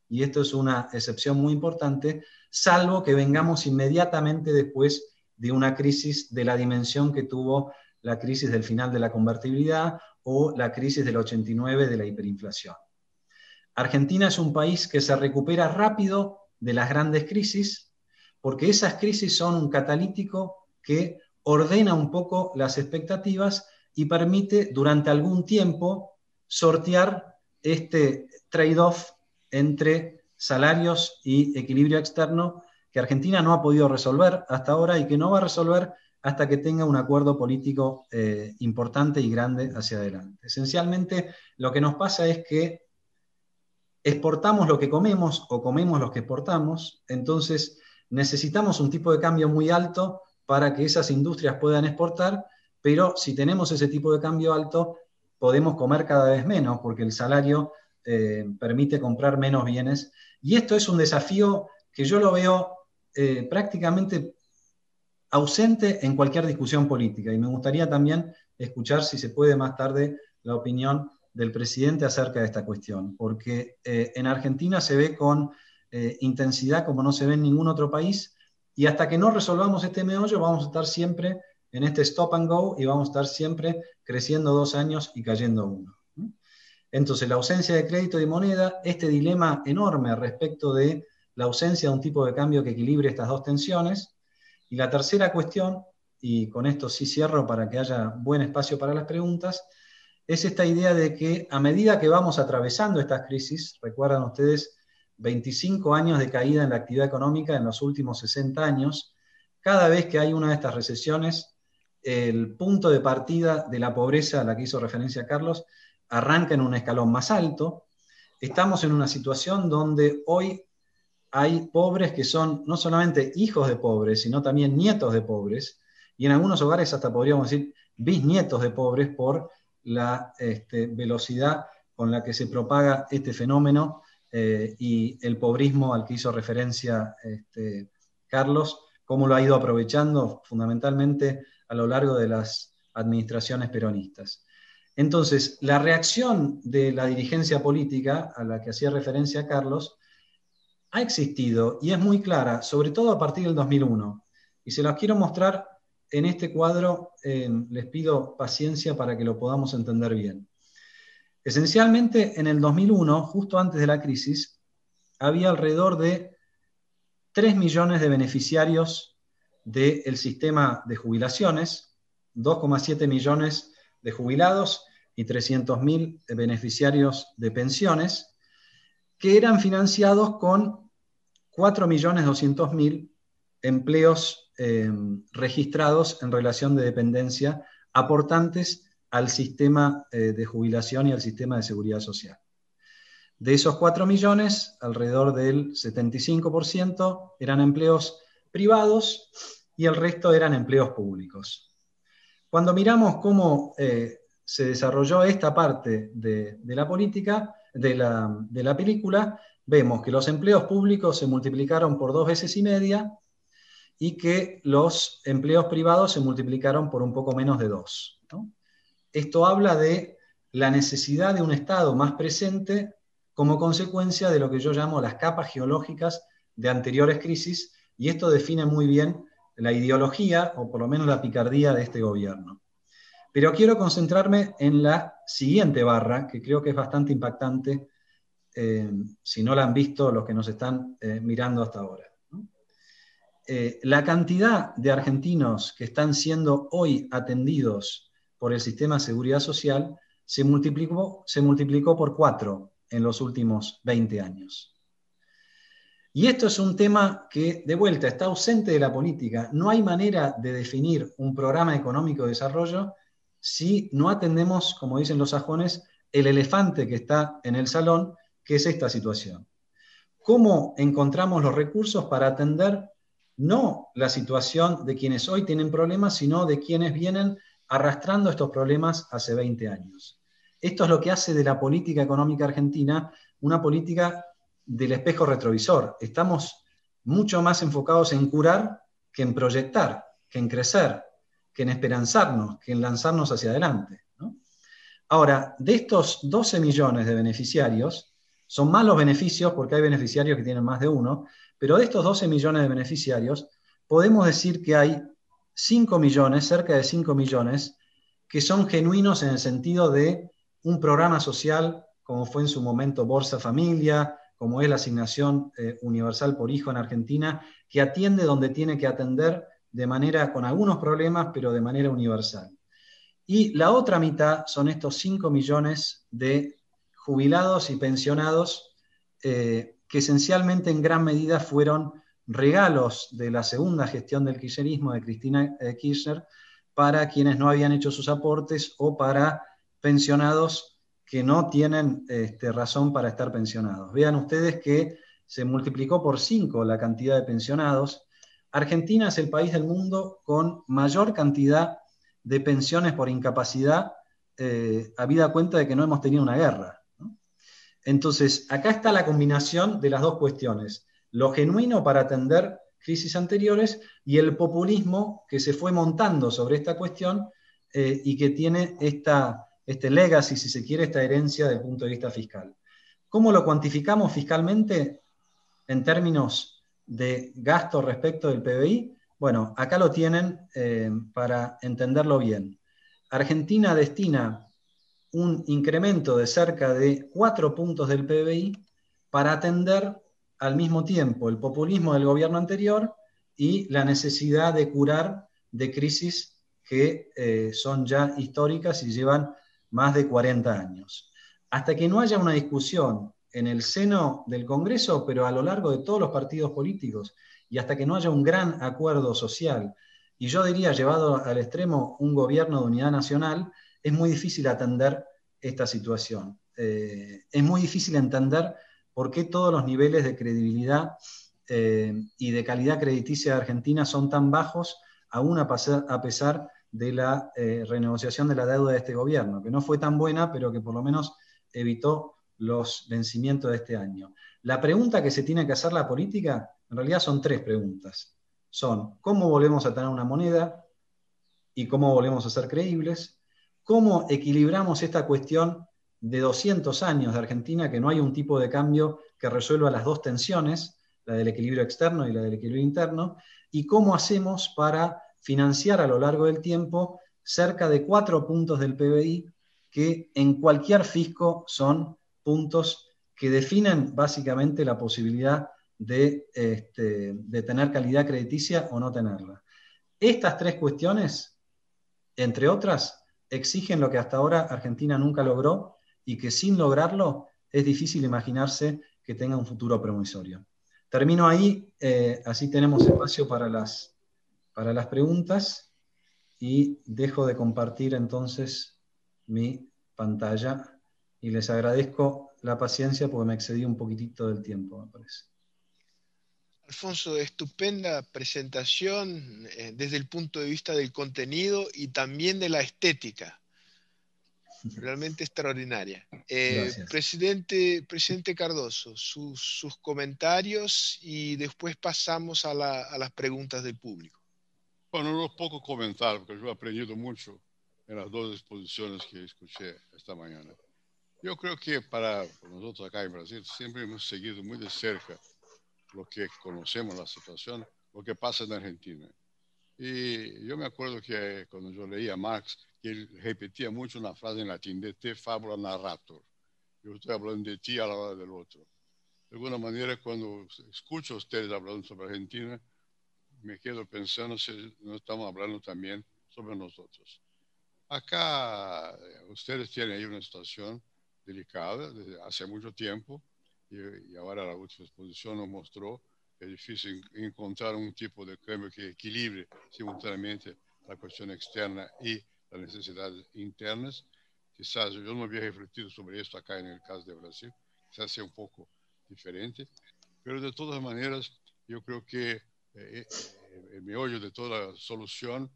y esto es una excepción muy importante, salvo que vengamos inmediatamente después de una crisis de la dimensión que tuvo la crisis del final de la convertibilidad o la crisis del 89 de la hiperinflación. Argentina es un país que se recupera rápido de las grandes crisis, porque esas crisis son un catalítico que ordena un poco las expectativas y permite durante algún tiempo sortear este trade-off entre salarios y equilibrio externo que Argentina no ha podido resolver hasta ahora y que no va a resolver hasta que tenga un acuerdo político eh, importante y grande hacia adelante. Esencialmente, lo que nos pasa es que exportamos lo que comemos o comemos lo que exportamos, entonces necesitamos un tipo de cambio muy alto para que esas industrias puedan exportar, pero si tenemos ese tipo de cambio alto, podemos comer cada vez menos porque el salario eh, permite comprar menos bienes. Y esto es un desafío que yo lo veo eh, prácticamente ausente en cualquier discusión política. Y me gustaría también escuchar, si se puede más tarde, la opinión del presidente acerca de esta cuestión, porque eh, en Argentina se ve con intensidad como no se ve en ningún otro país, y hasta que no resolvamos este meollo vamos a estar siempre en este stop and go y vamos a estar siempre creciendo dos años y cayendo uno. Entonces, la ausencia de crédito y moneda, este dilema enorme respecto de la ausencia de un tipo de cambio que equilibre estas dos tensiones. Y la tercera cuestión, y con esto sí cierro para que haya buen espacio para las preguntas, es esta idea de que a medida que vamos atravesando estas crisis, recuerdan ustedes 25 años de caída en la actividad económica en los últimos 60 años, cada vez que hay una de estas recesiones, el punto de partida de la pobreza a la que hizo referencia Carlos arranca en un escalón más alto. Estamos en una situación donde hoy hay pobres que son no solamente hijos de pobres, sino también nietos de pobres, y en algunos hogares hasta podríamos decir bisnietos de pobres por la este, velocidad con la que se propaga este fenómeno eh, y el pobrismo al que hizo referencia este, Carlos, cómo lo ha ido aprovechando fundamentalmente a lo largo de las administraciones peronistas. Entonces, la reacción de la dirigencia política a la que hacía referencia Carlos ha existido y es muy clara, sobre todo a partir del 2001. Y se las quiero mostrar en este cuadro, les pido paciencia para que lo podamos entender bien. Esencialmente, en el 2001, justo antes de la crisis, había alrededor de 3 millones de beneficiarios del sistema de jubilaciones, 2,7 millones de jubilados y 300.000 beneficiarios de pensiones, que eran financiados con 4.200.000 empleos eh, registrados en relación de dependencia, aportantes al sistema eh, de jubilación y al sistema de seguridad social. De esos 4 millones, alrededor del 75% eran empleos privados y el resto eran empleos públicos. Cuando miramos cómo eh, se desarrolló esta parte de, la política, de la, película, vemos que los empleos públicos se multiplicaron por dos veces y media y que los empleos privados se multiplicaron por un poco menos de dos. Esto habla de la necesidad de un Estado más presente como consecuencia de lo que yo llamo las capas geológicas de anteriores crisis, y esto define muy bien la ideología, o por lo menos la picardía de este gobierno. Pero quiero concentrarme en la siguiente barra, que creo que es bastante impactante, eh, si no la han visto los que nos están eh, mirando hasta ahora. Eh, la cantidad de argentinos que están siendo hoy atendidos por el sistema de seguridad social se multiplicó, se multiplicó por cuatro en los últimos 20 años. Y esto es un tema que, de vuelta, está ausente de la política. No hay manera de definir un programa económico de desarrollo si no atendemos, como dicen los sajones, el elefante que está en el salón, que es esta situación. ¿Cómo encontramos los recursos para atender no la situación de quienes hoy tienen problemas, sino de quienes vienen arrastrando estos problemas hace 20 años? Esto es lo que hace de la política económica argentina una política del espejo retrovisor. Estamos mucho más enfocados en curar que en proyectar, que en crecer, que en esperanzarnos, que en lanzarnos hacia adelante. Ahora, de estos 12 millones de beneficiarios, son más los beneficios porque hay beneficiarios que tienen más de uno, pero de estos 12 millones de beneficiarios, podemos decir que hay 5 millones, cerca de 5 millones, que son genuinos en el sentido de un programa social como fue en su momento Bolsa Familia, como es la asignación eh, universal por hijo en Argentina, que atiende donde tiene que atender de manera, con algunos problemas, pero de manera universal. Y la otra mitad son estos 5 millones de jubilados y pensionados que esencialmente en gran medida fueron regalos de la segunda gestión del kirchnerismo de Cristina Kirchner para quienes no habían hecho sus aportes o para pensionados que no tienen este, razón para estar pensionados. Vean ustedes que se multiplicó por cinco la cantidad de pensionados. Argentina es el país del mundo con mayor cantidad de pensiones por incapacidad, eh, habida cuenta de que no hemos tenido una guerra. Entonces, acá está la combinación de las dos cuestiones, lo genuino para atender crisis anteriores y el populismo que se fue montando sobre esta cuestión eh, y que tiene esta, este legacy, si se quiere, esta herencia desde el punto de vista fiscal. ¿Cómo lo cuantificamos fiscalmente en términos de gasto respecto del PBI? Bueno, acá lo tienen eh, para entenderlo bien. Argentina destina un incremento de cerca de 4 puntos del PBI para atender al mismo tiempo el populismo del gobierno anterior y la necesidad de curar de crisis que eh, son ya históricas y llevan más de 40 años. Hasta que no haya una discusión en el seno del Congreso, pero a lo largo de todos los partidos políticos, y hasta que no haya un gran acuerdo social, y yo diría llevado al extremo un gobierno de unidad nacional, es muy difícil atender esta situación. Eh, es muy difícil entender por qué todos los niveles de credibilidad eh, y de calidad crediticia de Argentina son tan bajos, aún a, pesar de la eh, renegociación de la deuda de este gobierno, que no fue tan buena, pero que por lo menos evitó los vencimientos de este año. La pregunta que se tiene que hacer la política, en realidad son tres preguntas. Son, ¿cómo volvemos a tener una moneda? ¿Y cómo volvemos a ser creíbles? ¿Cómo equilibramos esta cuestión de 200 años de Argentina que no hay un tipo de cambio que resuelva las dos tensiones, la del equilibrio externo y la del equilibrio interno, y cómo hacemos para financiar a lo largo del tiempo cerca de cuatro puntos del PBI que en cualquier fisco son puntos que definen básicamente la posibilidad de, este, de tener calidad crediticia o no tenerla. Estas tres cuestiones, entre otras, exigen lo que hasta ahora Argentina nunca logró, y que sin lograrlo es difícil imaginarse que tenga un futuro promisorio. Termino ahí, eh, así tenemos espacio para las, para las preguntas y dejo de compartir entonces mi pantalla y les agradezco la paciencia porque me excedí un poquitito del tiempo, me parece. Alfonso, estupenda presentación eh, desde el punto de vista del contenido y también de la estética (laughs) realmente extraordinaria. Eh, presidente, presidente Cardoso, sus, comentarios y después pasamos a, las preguntas del público. Bueno, unos pocos comentarios, porque yo he aprendido mucho en las dos exposiciones que escuché esta mañana. Yo creo que para nosotros acá en Brasil siempre hemos seguido muy de cerca lo que conocemos la situación, lo que pasa en Argentina. Y yo me acuerdo que cuando yo leía Marx, él repetía mucho una frase en latín, de te fabula narrator. Yo estoy hablando de ti a la hora del otro. De alguna manera, cuando escucho a ustedes hablando sobre Argentina, me quedo pensando si no estamos hablando también sobre nosotros. Acá eh, ustedes tienen ahí una situación delicada desde hace mucho tiempo y, y ahora la última exposición nos mostró que es difícil encontrar un tipo de cambio que equilibre simultáneamente la cuestión externa y las necesidades internas. Quizás yo no había refletido sobre esto acá en el caso de Brasil, quizás sea un poco diferente, pero de todas maneras yo creo que eh, eh, el meollo de toda solución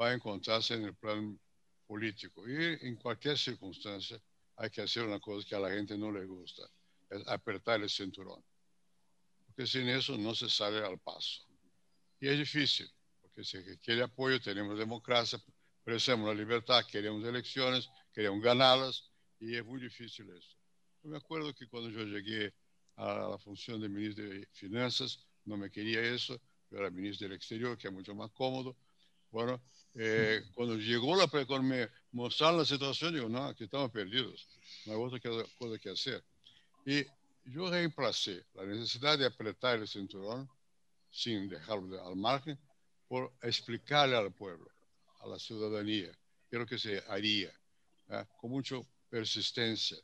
va a encontrarse en el plan político y en cualquier circunstancia hay que hacer una cosa que a la gente no le gusta, es apretar el cinturón, porque sin eso no se sale al paso. Y es difícil, porque si quiere apoyo tenemos democracia, Merecemos la libertad, queremos elecciones, queremos ganarlas y es muy difícil eso. Yo me acuerdo que cuando yo llegué a la función de ministro de Finanzas, no me quería eso, yo era ministro del Exterior, que es mucho más cómodo. Bueno, eh, (laughs) cuando llegó la cuando me mostraron la situación, digo, no, aquí estamos perdidos, no hay otra cosa que hacer. Y yo reemplacé la necesidad de apretar el cinturón sin dejarlo al margen por explicarle al pueblo a la ciudadanía, creo que se haría ¿eh? con mucha persistencia,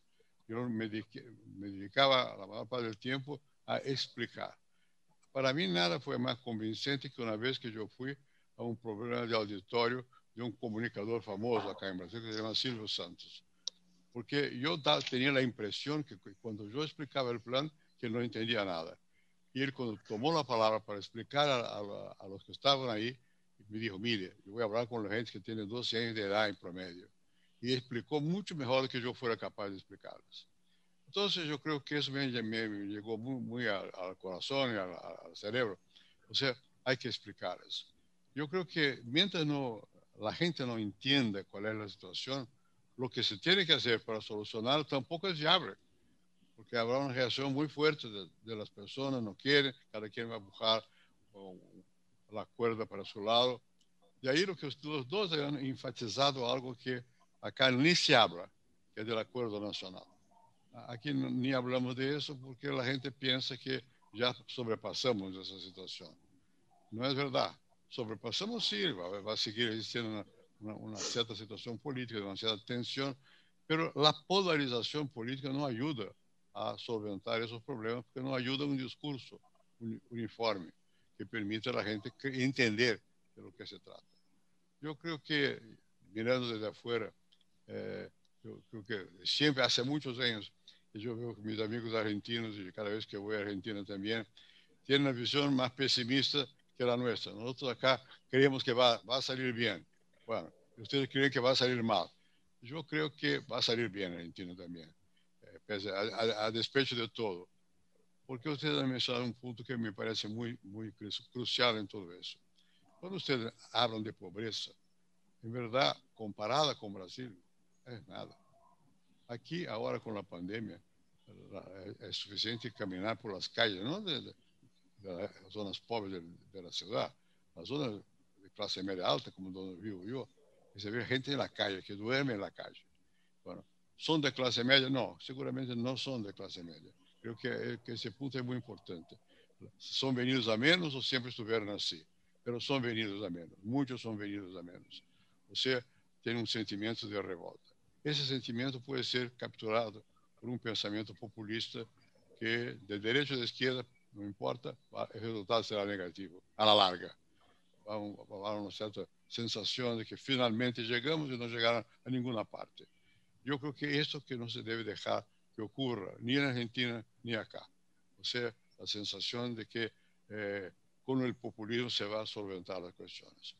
yo me, me dedicaba la mayor parte del tiempo a explicar. Para mí nada fue más convincente que una vez que yo fui a un programa de auditorio de un comunicador famoso acá en Brasil que se llama Silvio Santos. Porque yo tenía la impresión que cuando yo explicaba el plan, que no entendía nada. Y él cuando tomó la palabra para explicar a, a los que estaban ahí, me dijo, mire, yo voy a hablar con la gente que tiene 12 años de edad en promedio. Y explicó mucho mejor do que yo fuera capaz de explicarles. Entonces yo creo que eso me, me llegó muy, muy al, al, corazón y al, al, cerebro. O sea, hay que explicarles. Yo creo que mientras no, la gente no entienda cuál es la situación, lo que se tiene que hacer para solucionar tampoco es viable. Porque habrá una reacción muy fuerte de, de las personas, no quieren, cada quien va a buscar la cuerda para su lado. De ahí lo que los dos han enfatizado algo que acá ni se habla, que es del acuerdo nacional. Aquí ni hablamos de eso porque la gente piensa que ya sobrepasamos esa situación. No es verdad. Sobrepasamos sí, va, va a seguir existiendo una, una, una, cierta situación política, una cierta tensión, pero la polarización política no ayuda a solventar esos problemas porque no ayuda a un discurso uniforme que permita a la gente entender de lo que se trata. Yo creo que, mirando desde afuera, eh, yo creo que siempre, hace muchos años, yo veo que mis amigos argentinos, y cada vez que voy a Argentina también, tienen una visión más pesimista que la nuestra. Nosotros acá creemos que va, va a salir bien. Bueno, ustedes creen que va a salir mal. Yo creo que va a salir bien Argentina también, eh, a, a, a despecho de todo. Porque ustedes han mencionado un punto que me parece muy, muy crucial en todo eso. Cuando ustedes hablan de pobreza, en verdad, comparada con Brasil, es nada. Aquí, ahora con la pandemia, es suficiente caminar por las calles, no de, de, de las zonas pobres de, de, la ciudad, las zonas de clase media alta, como donde vivo yo, y se ve gente en la calle, que duerme en la calle. Bueno, ¿son de clase media? No, seguramente no son de clase media Creo que, que esse ponto é muito importante. São venidos a menos ou sempre estiveram assim? Mas são venidos a menos. Muitos são venidos a menos. Você tem um sentimento de revolta. Esse sentimento pode ser capturado por um pensamento populista que, de direita ou de esquerda, não importa, o resultado será negativo, a la larga. Há uma certa sensação de que finalmente chegamos e não chegaram a nenhuma parte. Eu creio que é isso que não se deve deixar que ocurra ni en Argentina ni acá. O sea, la sensación de que eh, con el populismo se a solventar las cuestiones.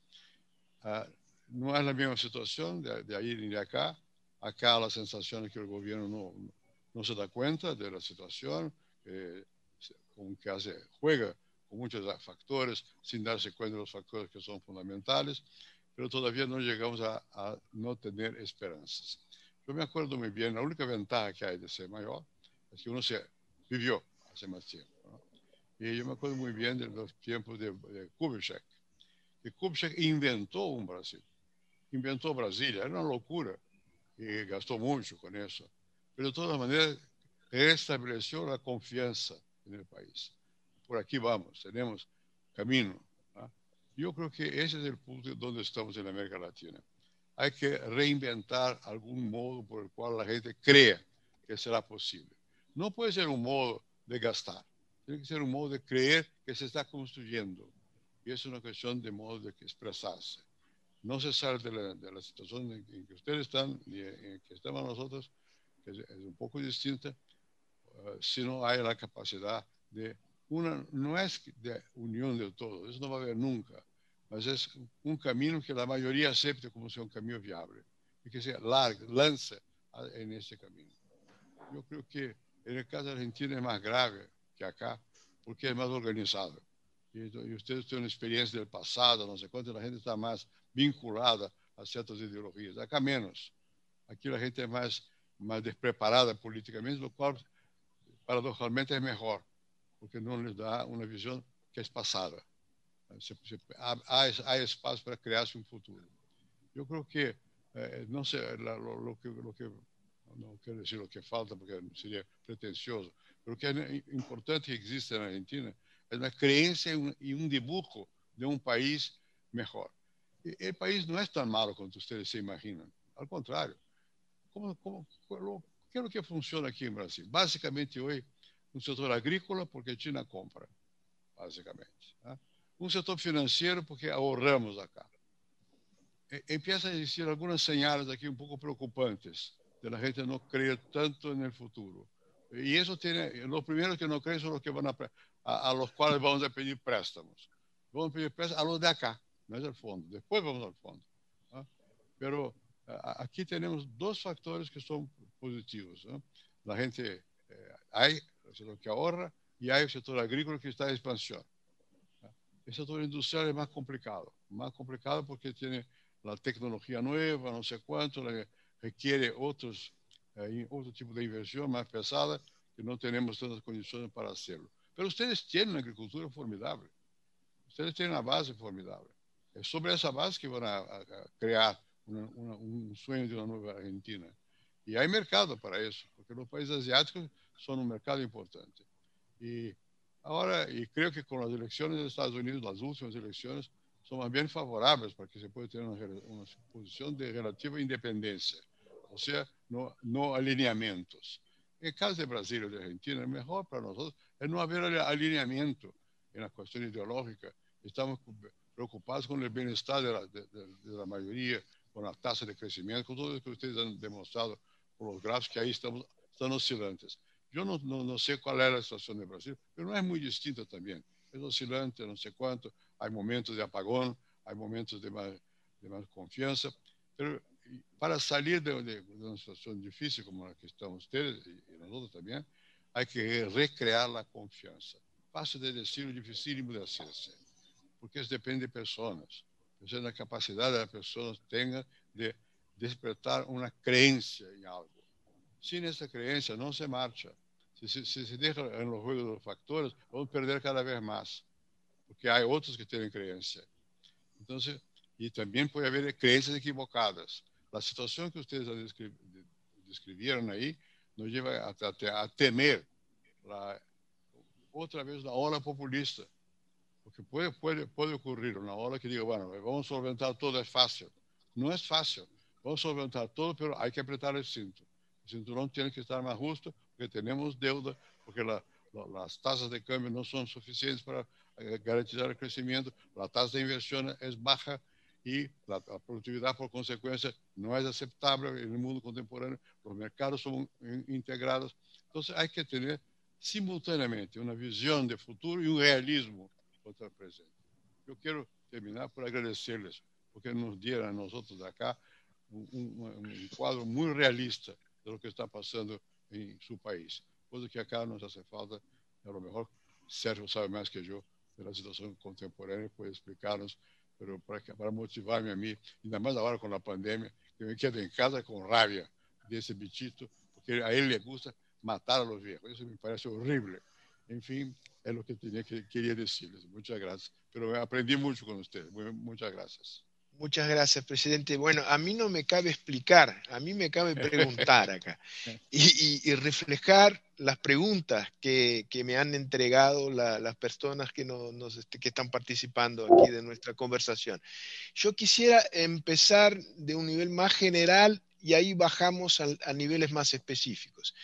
Uh, no es la misma situación de, de, ahí ni de acá. Acá la sensación es que el gobierno no, no se da cuenta de la situación, eh, como que hace, juega con muchos factores sin darse cuenta de los factores que son fundamentales, pero todavía no llegamos a, a no tener esperanzas. Yo me acuerdo muy bien, la única ventaja que hay de ser mayor es que uno se vivió hace más tiempo. ¿no? Y yo me acuerdo muy bien de los tiempos de, de Kubitschek, que Kubitschek inventó un Brasil, inventó Brasilia, era una locura y gastó mucho con eso, pero de todas maneras restableció la confianza en el país. Por aquí vamos, tenemos camino. ¿no? Yo creo que ese es el punto donde estamos en América Latina hay que reinventar algún modo por el cual la gente crea que será posible. No puede ser un modo de gastar, tiene que ser un modo de creer que se está construyendo. Y es una cuestión de modo de expresarse. No se de la, de la situación en que ustedes están y en que estamos nosotros, que es, es un poco distinta, uh, si no hay la capacidad de una, no es de unión de todo, eso no va a haber nunca, mas é um caminho que a maioria acepta como ser um caminho viável e que se larga, lança nesse caminho. Eu creio que no caso da Argentina é mais grave que acá, porque é mais organizado. E, e vocês têm uma experiência do passado, não sei quanto, a gente está mais vinculada a certas ideologias. Acá menos. Aqui a gente é mais, mais despreparada politicamente, o qual, paradoxalmente, é melhor, porque não lhes dá uma visão que é passada. Há, espaço para criar-se um futuro. Eu creio que, eh, não sei, lo, que, lo que, não quero dizer o que falta, porque seria pretencioso, mas o que é importante que existe na Argentina é a crença em um dibujo de um país melhor. E o país não é tão malo quanto vocês se imaginam. Ao contrário, como, como, ¿Qué es lo que funciona aquí en Brasil? Básicamente hoy, un sector agrícola porque China compra, básicamente. Un sector financiero porque ahorramos acá. E, empiezan a existir algunas señales aquí un poco preocupantes de la gente no creer tanto en el futuro. Y eso tiene, los primeros que no creen son los que van a, a, los cuales vamos a pedir préstamos. Vamos a pedir préstamos a los de acá, no es el fondo. Después vamos al fondo. Pero aquí tenemos dos factores que son positivos. La gente, eh, el sector que ahorra y hay el sector agrícola que está en expansión. El sector industrial es más complicado, más complicado porque tiene la tecnología nueva, no sé cuánto, requiere otros, eh, tipo de inversión más pesada que no tenemos tantas condiciones para hacerlo. Pero ustedes tienen una agricultura formidable, ustedes tienen una base formidable. Es sobre esa base que van a, crear un sueño de una nueva Argentina. Y hay mercado para eso, porque los países asiáticos son un mercado importante. Y ahora, y creo que con las elecciones de Estados Unidos, las últimas elecciones, son más bien favorables para que se pueda tener una, una posición de relativa independencia, o sea, no, no alineamientos. En el caso de Brasil y de Argentina, el mejor para nosotros es no haber alineamiento en la cuestión ideológica. Estamos preocupados con el bienestar de la, de, de, la mayoría, con la tasa de crecimiento, con todo lo que ustedes han demostrado por los gráficos que ahí estamos, están oscilantes. Yo no, no, no sé cuál es la situación de Brasil, pero no es muy distinta también. Es oscilante, no sé cuánto, hay momentos de apagón, hay momentos de más, de más confianza, pero para salir de, de, una situación difícil como la que están ustedes y, y, nosotros también, hay que recrear la confianza. Paso de decir dificílimo de hacerse, porque eso depende de personas. Es la capacidad de las personas tenga de despertar una creencia en algo. Sin esa creencia no se marcha. Si, si, si se deja en los juegos de los factores, vamos a perder cada vez más porque hay otros que tienen creencia. Entonces, y también puede haber creencias equivocadas. La situación que ustedes describieron ahí nos lleva a, a, a temer la, otra vez la ola populista. Porque puede, puede, puede ocurrir una ola que diga, bueno, vamos a solventar todo, es fácil. No es fácil. Vamos a solventar todo, pero hay que apretar el cinto. El cinturón tiene que estar más justo porque tenemos deuda, porque la, la, las tasas de cambio no son suficientes para eh, garantizar el crecimiento, la tasa de inversión es baja y la, la, productividad por consecuencia no es aceptable en el mundo contemporáneo, los mercados son integrados, entonces hay que tener simultáneamente una visión de futuro y un realismo contra el presente. Yo quiero terminar por agradecerles, porque nos dieron a nosotros de acá un, un, un cuadro muy realista de lo que está pasando en su país, cosa que acá nos hace falta, a lo mejor Sergio sabe más que yo, de la situación contemporánea, puede explicarnos, pero para, para motivarme a mí, ainda más ahora con la pandemia, que me quedo en casa con rabia de ese bichito, porque a él le gusta matar a los viejos. Eso me parece horrible. En fin, es lo que tenía que quería decirles. Muchas gracias. Pero aprendí mucho con ustedes. Muchas gracias. Muchas gracias, presidente. Bueno, a mí no me cabe explicar, a mí me cabe preguntar acá (laughs) y, y, y reflejar las preguntas que, que, me han entregado la, las personas que, no, nos, este, que están participando aquí de nuestra conversación. Yo quisiera empezar de un nivel más general y ahí bajamos a, a niveles más específicos.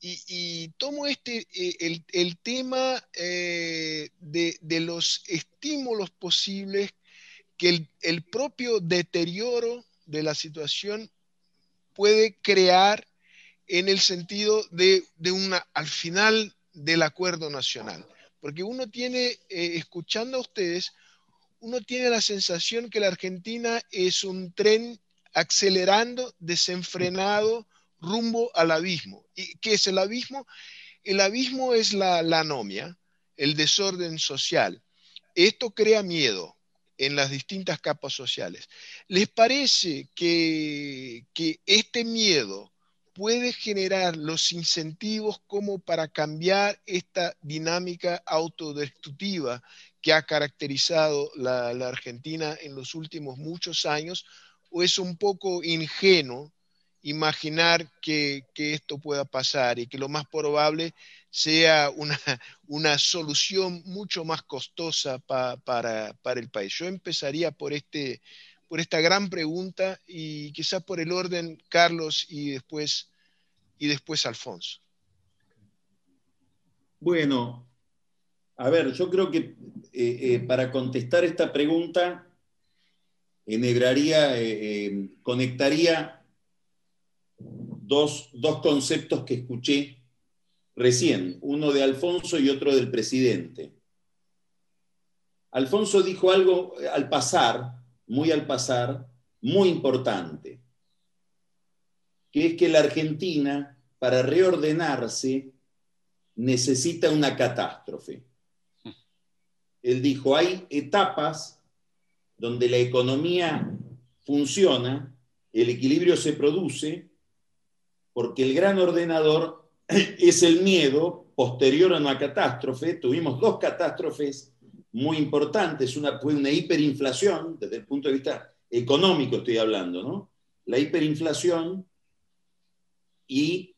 Y, y, tomo este, eh, el, el tema eh, de, de, los estímulos posibles que el, el, propio deterioro de la situación puede crear en el sentido de, de una, al final del acuerdo nacional. Porque uno tiene, eh, escuchando a ustedes, uno tiene la sensación que la Argentina es un tren acelerando, desenfrenado, rumbo al abismo. ¿Y qué es el abismo? El abismo es la, la anomia, el desorden social. Esto crea miedo, en las distintas capas sociales. ¿Les parece que, que este miedo puede generar los incentivos como para cambiar esta dinámica autodestructiva que ha caracterizado la, la, Argentina en los últimos muchos años? ¿O es un poco ingenuo imaginar que, que esto pueda pasar y que lo más probable sea una, (laughs) una solución mucho más costosa pa, para, para, el país. Yo empezaría por, este, por esta gran pregunta y quizás por el orden, Carlos, y después y después Alfonso. Bueno, a ver, yo creo que eh, eh, para contestar esta pregunta, enhebraría, eh, conectaría dos, dos conceptos que escuché recién, uno de Alfonso y otro del presidente. Alfonso dijo algo al pasar, muy al pasar, muy importante, que es que la Argentina, para reordenarse, necesita una catástrofe. Él dijo, hay etapas donde la economía funciona, el equilibrio se produce, porque el gran ordenador (clears throat) es el miedo posterior a una catástrofe. Tuvimos dos catástrofes muy importantes. Una fue una hiperinflación, desde el punto de vista económico estoy hablando, ¿no? La hiperinflación y,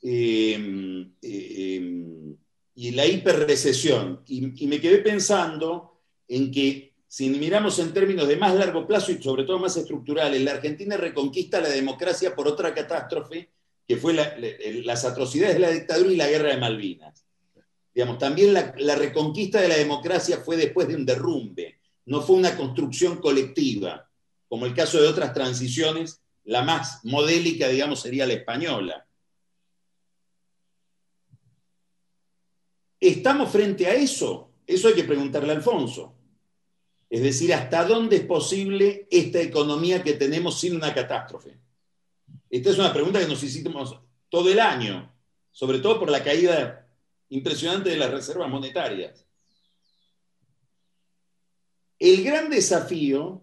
em, em, y la hiperrecesión. Y, y me quedé pensando en que si miramos en términos de más largo plazo y sobre todo más estructurales, la Argentina reconquista la democracia por otra catástrofe que fue las atrocidades de la dictadura y la guerra de Malvinas. Digamos, también la, la, reconquista de la democracia fue después de un derrumbe, no fue una construcción colectiva, como el caso de otras transiciones, la más modélica, digamos, sería la española. ¿Estamos frente a eso? Eso hay que preguntarle a Alfonso. Es decir, ¿hasta dónde es posible esta economía que tenemos sin una catástrofe? Esta es una pregunta que nos hicimos todo el año, sobre todo por la caída impresionante de las reservas monetarias. El gran desafío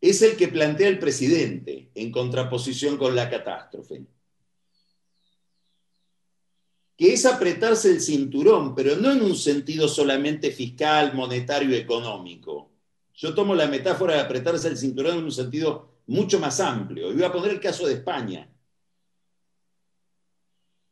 es el que plantea el presidente en contraposición con la catástrofe, que es apretarse el cinturón, pero no en un sentido solamente fiscal, monetario, económico. Yo tomo la metáfora de apretarse el cinturón en un sentido mucho más amplio. Y voy a poner el caso de España.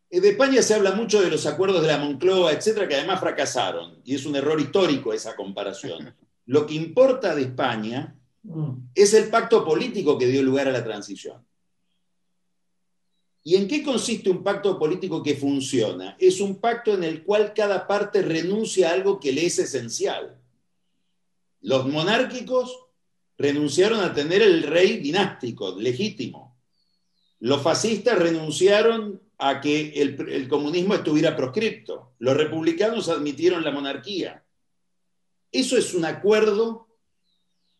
De España se habla mucho de los acuerdos de la Moncloa, etcétera, que además fracasaron. Y es un error histórico esa comparación. Lo que importa de España (laughs) es el pacto político que dio lugar a la transición. ¿Y en qué consiste un pacto político que funciona? Es un pacto en el cual cada parte renuncia a algo que le es esencial. Los monárquicos renunciaron a tener el rey dinástico, legítimo. Los fascistas renunciaron a que el, comunismo estuviera proscripto. Los republicanos admitieron la monarquía. Eso es un acuerdo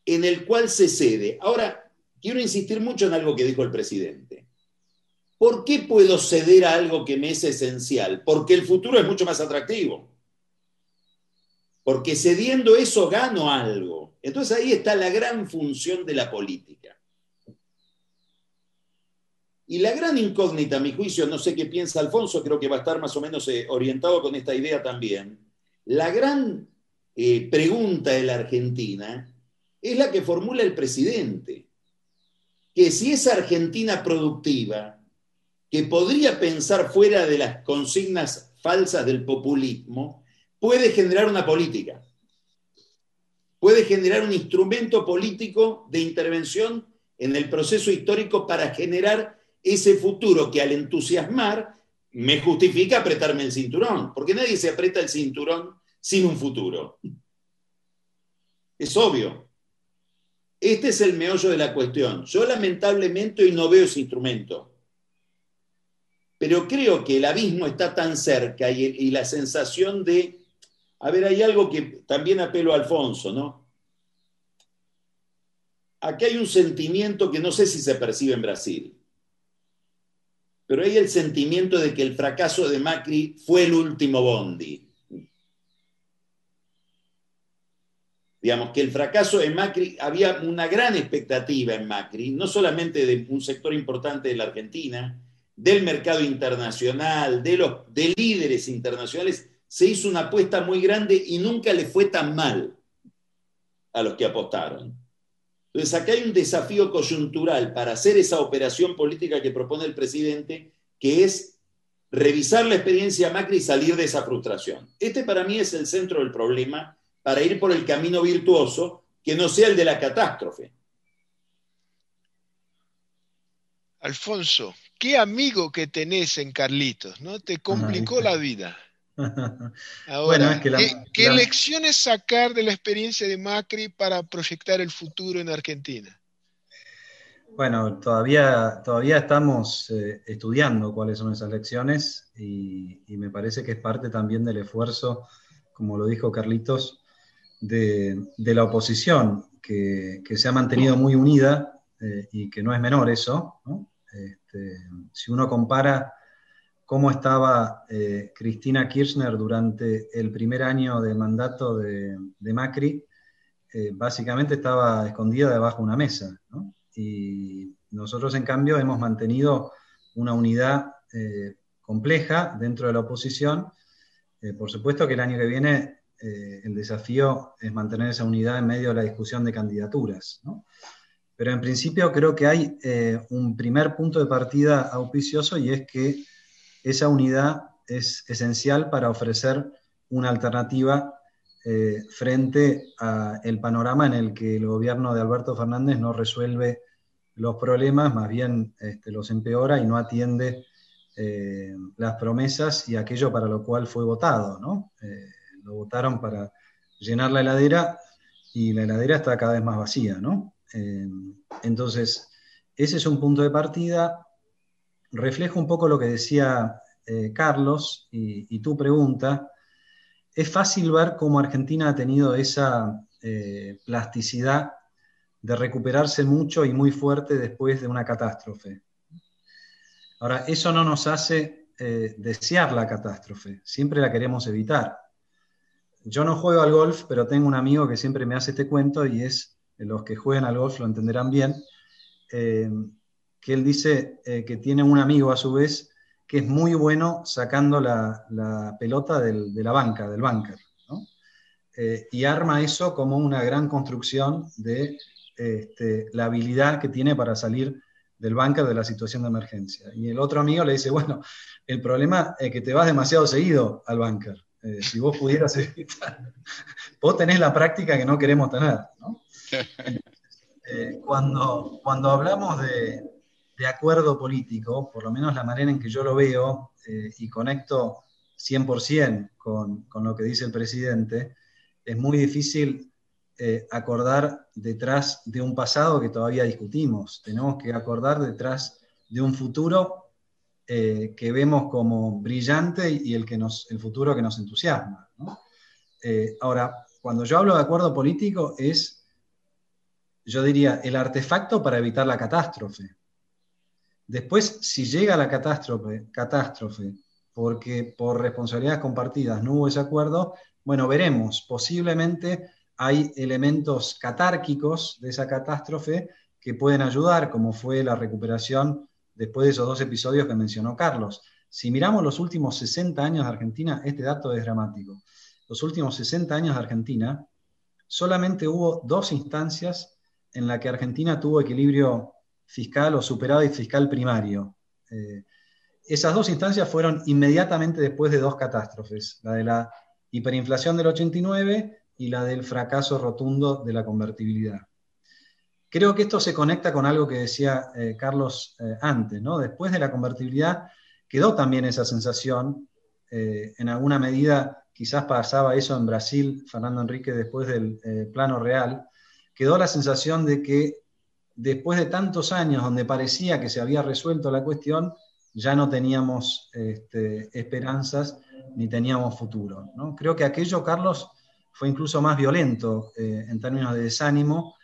en el cual se cede. Ahora, quiero insistir mucho en algo que dijo el presidente. ¿Por qué puedo ceder a algo que me es esencial? Porque el futuro es mucho más atractivo. Porque cediendo eso gano algo. Entonces ahí está la gran función de la política. Y la gran incógnita, a mi juicio, no sé qué piensa Alfonso, creo que va a estar más o menos eh, orientado con esta idea también. La gran eh, pregunta de la Argentina es la que formula el presidente, que si esa Argentina productiva, que podría pensar fuera de las consignas falsas del populismo, puede generar una política puede generar un instrumento político de intervención en el proceso histórico para generar ese futuro que al entusiasmar me justifica apretarme el cinturón, porque nadie se aprieta el cinturón sin un futuro. Es obvio. Este es el meollo de la cuestión. Yo lamentablemente hoy no veo ese instrumento, pero creo que el abismo está tan cerca y, la sensación de a ver, hay algo que también apelo a Alfonso, ¿no? Aquí hay un sentimiento que no sé si se percibe en Brasil, pero hay el sentimiento de que el fracaso de Macri fue el último bondi. Digamos que el fracaso de Macri, había una gran expectativa en Macri, no solamente de un sector importante de la Argentina, del mercado internacional, de los de líderes internacionales, se hizo una apuesta muy grande y nunca le fue tan mal a los que apostaron. Entonces, acá hay un desafío coyuntural para hacer esa operación política que propone el presidente, que es revisar la experiencia Macri y salir de esa frustración. Este para mí es el centro del problema para ir por el camino virtuoso que no sea el de la catástrofe. Alfonso, qué amigo que tenés en Carlitos, ¿no? Te complicó la vida. (laughs) Ahora, ¿qué, lecciones sacar de la experiencia de Macri para proyectar el futuro en Argentina? Bueno, todavía, todavía estamos eh, estudiando cuáles son esas lecciones y, me parece que es parte también del esfuerzo, como lo dijo Carlitos, de, la oposición, que, se ha mantenido muy unida eh, y que no es menor eso. Este, si uno compara cómo estaba eh, Cristina Kirchner durante el primer año de mandato de, Macri, eh, básicamente estaba escondida debajo de una mesa. Y nosotros, en cambio, hemos mantenido una unidad eh, compleja dentro de la oposición. por supuesto que el año que viene el desafío es mantener esa unidad en medio de la discusión de candidaturas. Pero en principio creo que hay un primer punto de partida auspicioso y es que esa unidad es esencial para ofrecer una alternativa eh, frente al panorama en el que el gobierno de Alberto Fernández no resuelve los problemas, más bien este, los empeora y no atiende eh, las promesas y aquello para lo cual fue votado. ¿no? Eh, lo votaron para llenar la heladera y la heladera está cada vez más vacía. ¿no? Entonces, ese es un punto de partida refleja un poco lo que decía eh, Carlos y, tu pregunta. Es fácil ver cómo Argentina ha tenido esa eh, plasticidad de recuperarse mucho y muy fuerte después de una catástrofe. Ahora, eso no nos hace eh, desear la catástrofe, siempre la queremos evitar. Yo no juego al golf, pero tengo un amigo que siempre me hace este cuento y es, los que juegan al golf lo entenderán bien, que él dice eh, que tiene un amigo a su vez que es muy bueno sacando la, pelota de la banca, del bunker, eh, y arma eso como una gran construcción de este, la habilidad que tiene para salir del bunker de la situación de emergencia. Y el otro amigo le dice, bueno, el problema es que te vas demasiado seguido al bunker. Eh, si vos pudieras (laughs) evitar, vos tenés la práctica que no queremos tener. Cuando, cuando hablamos de, de acuerdo político, por lo menos la manera en que yo lo veo eh, y conecto 100% con, con, lo que dice el presidente, es muy difícil eh, acordar detrás de un pasado que todavía discutimos. Tenemos que acordar detrás de un futuro eh, que vemos como brillante y el, que nos, el futuro que nos entusiasma. ahora, cuando yo hablo de acuerdo político es, yo diría, el artefacto para evitar la catástrofe. Después, si llega la catástrofe, catástrofe, porque por responsabilidades compartidas no hubo ese acuerdo, bueno, veremos. Posiblemente hay elementos catárquicos de esa catástrofe que pueden ayudar, como fue la recuperación después de esos dos episodios que mencionó Carlos. Si miramos los últimos 60 años de Argentina, este dato es dramático. Los últimos 60 años de Argentina, solamente hubo dos instancias en las que Argentina tuvo equilibrio fiscal o superávit fiscal primario. Eh, esas dos instancias fueron inmediatamente después de dos catástrofes, la de la hiperinflación del 89 y la del fracaso rotundo de la convertibilidad. Creo que esto se conecta con algo que decía eh, Carlos eh, antes, ¿no? Después de la convertibilidad quedó también esa sensación, en alguna medida quizás pasaba eso en Brasil, Fernando Enrique después del plano real, quedó la sensación de que después de tantos años donde parecía que se había resuelto la cuestión, ya no teníamos este, esperanzas ni teníamos futuro. Creo que aquello, Carlos, fue incluso más violento eh, en términos de desánimo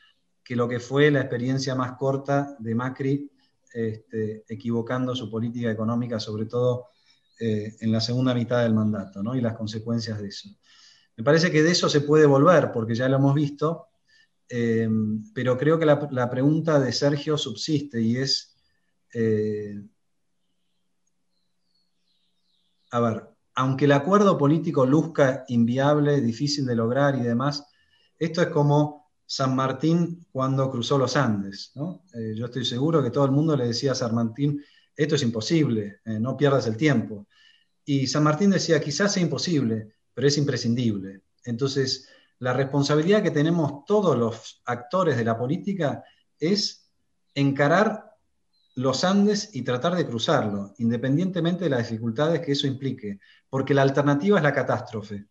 que lo que fue la experiencia más corta de Macri este, equivocando su política económica, sobre todo eh, en la segunda mitad del mandato, y las consecuencias de eso. Me parece que de eso se puede volver, porque ya lo hemos visto, eh, pero creo que la, pregunta de Sergio subsiste y es, eh, a ver, aunque el acuerdo político luzca inviable, difícil de lograr y demás, esto es como San Martín cuando cruzó los Andes. Eh, yo estoy seguro que todo el mundo le decía a San Martín, esto es imposible, no pierdas el tiempo. Y San Martín decía, quizás sea imposible, pero es imprescindible. Entonces, la responsabilidad que tenemos todos los actores de la política es encarar los Andes y tratar de cruzarlo, independientemente de las dificultades que eso implique, porque la alternativa es la catástrofe.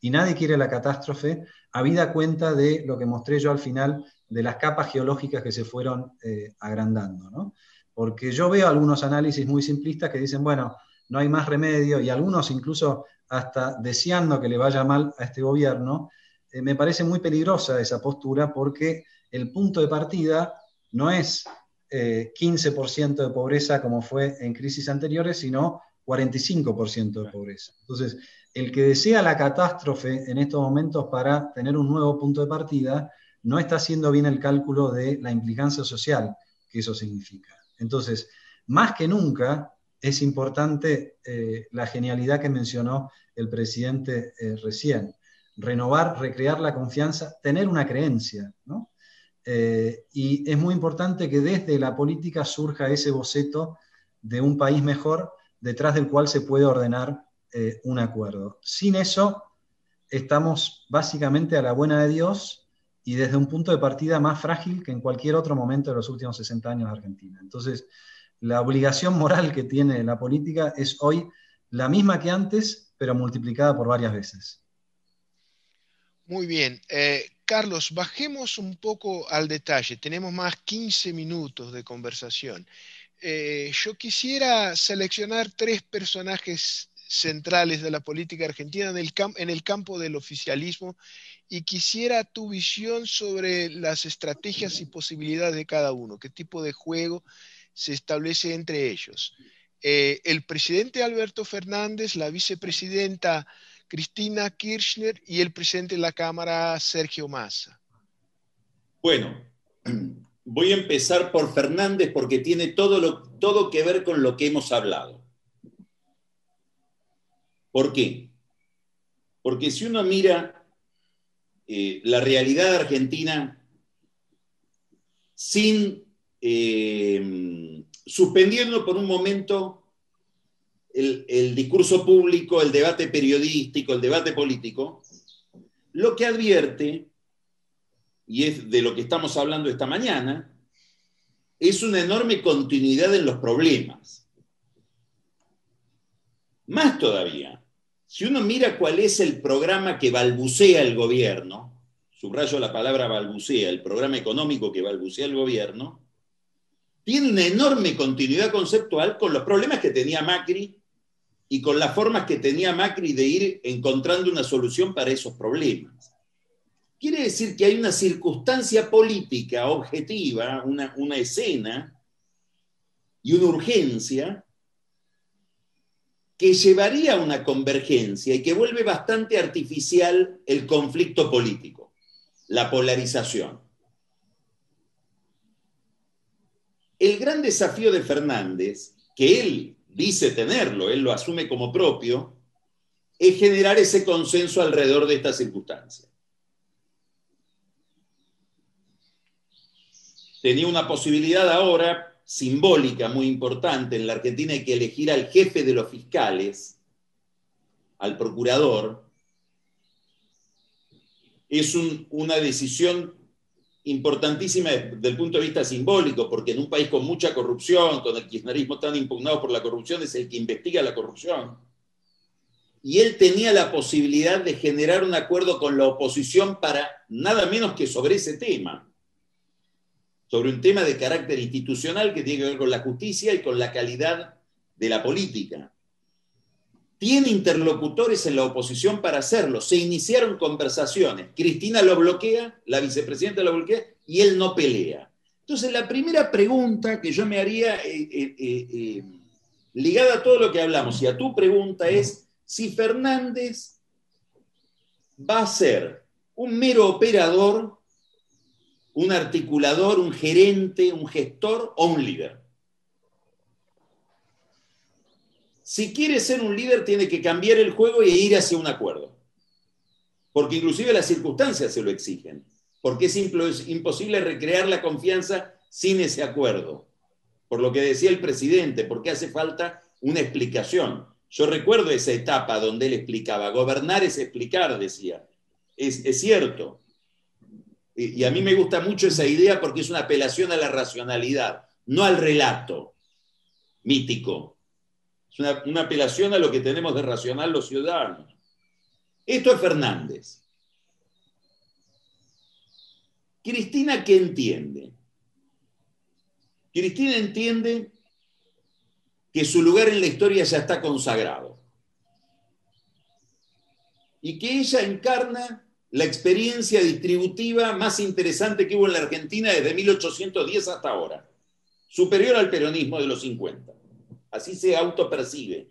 Y nadie quiere la catástrofe, habida cuenta de lo que mostré yo al final de las capas geológicas que se fueron eh, agrandando. Porque yo veo algunos análisis muy simplistas que dicen, bueno, no hay más remedio, y algunos incluso hasta deseando que le vaya mal a este gobierno, eh, me parece muy peligrosa esa postura porque el punto de partida no es 15% eh, de pobreza como fue en crisis anteriores, sino 45% de pobreza. Entonces, el que desea la catástrofe en estos momentos para tener un nuevo punto de partida, no está haciendo bien el cálculo de la implicancia social que eso significa. Entonces, más que nunca es importante eh, la genialidad que mencionó el presidente eh, recién. Renovar, recrear la confianza, tener una creencia, ¿no? Eh, y es muy importante que desde la política surja ese boceto de un país mejor detrás del cual se puede ordenar eh, un acuerdo. Sin eso, estamos básicamente a la buena de Dios y desde un punto de partida más frágil que en cualquier otro momento de los últimos 60 años de Argentina. Entonces, la obligación moral que tiene la política es hoy la misma que antes, pero multiplicada por varias veces. Muy bien. Eh, Carlos, bajemos un poco al detalle. Tenemos más 15 minutos de conversación. Eh, yo quisiera seleccionar tres personajes centrales de la política argentina en el, campo del oficialismo y quisiera tu visión sobre las estrategias y posibilidades de cada uno, qué tipo de juego se establece entre ellos. Eh, el presidente Alberto Fernández, la vicepresidenta Cristina Kirchner y el presidente de la Cámara, Sergio Massa. Bueno, (clears throat) voy a empezar por Fernández porque tiene todo, lo, todo que ver con lo que hemos hablado. ¿Por qué? Porque si uno mira eh, la realidad argentina sin eh, suspendiendo por un momento el, discurso público, el debate periodístico, el debate político, lo que advierte, y es de lo que estamos hablando esta mañana, es una enorme continuidad en los problemas. Más todavía, si uno mira cuál es el programa que balbucea el gobierno, subrayo la palabra balbucea, el programa económico que balbucea el gobierno, tiene una enorme continuidad conceptual con los problemas que tenía Macri y con las formas que tenía Macri de ir encontrando una solución para esos problemas. Quiere decir que hay una circunstancia política objetiva, una, una escena y una urgencia que llevaría a una convergencia y que vuelve bastante artificial el conflicto político, la polarización. El gran desafío de Fernández, que él dice tenerlo, él lo asume como propio, es generar ese consenso alrededor de esta circunstancia. Tenía una posibilidad ahora simbólica muy importante. En la Argentina hay que elegir al jefe de los fiscales, al procurador. Es una decisión importantísima desde el punto de vista simbólico, porque en un país con mucha corrupción, con el kirchnerismo tan impugnado por la corrupción, es el que investiga la corrupción. Y él tenía la posibilidad de generar un acuerdo con la oposición para nada menos que sobre ese tema, sobre un tema de carácter institucional que tiene que ver con la justicia y con la calidad de la política tiene interlocutores en la oposición para hacerlo. Se iniciaron conversaciones. Cristina lo bloquea, la vicepresidenta lo bloquea y él no pelea. Entonces, la primera pregunta que yo me haría, eh, eh, eh, ligada a todo lo que hablamos y a tu pregunta, es si Fernández va a ser un mero operador, un articulador, un gerente, un gestor o un líder. Si quiere ser un líder tiene que cambiar el juego e ir hacia un acuerdo. Porque inclusive las circunstancias se lo exigen. Porque es, imposible recrear la confianza sin ese acuerdo. Por lo que decía el presidente, porque hace falta una explicación. Yo recuerdo esa etapa donde él explicaba, gobernar es explicar, decía. Es, cierto. y a mí me gusta mucho esa idea porque es una apelación a la racionalidad. no al relato mítico. Es una, una apelación a lo que tenemos de racional los ciudadanos. Esto es Fernández. Cristina, ¿qué entiende? Cristina entiende que su lugar en la historia ya está consagrado y que ella encarna la experiencia distributiva más interesante que hubo en la Argentina desde 1810 hasta ahora, superior al peronismo de los 50. Así se autopercibe.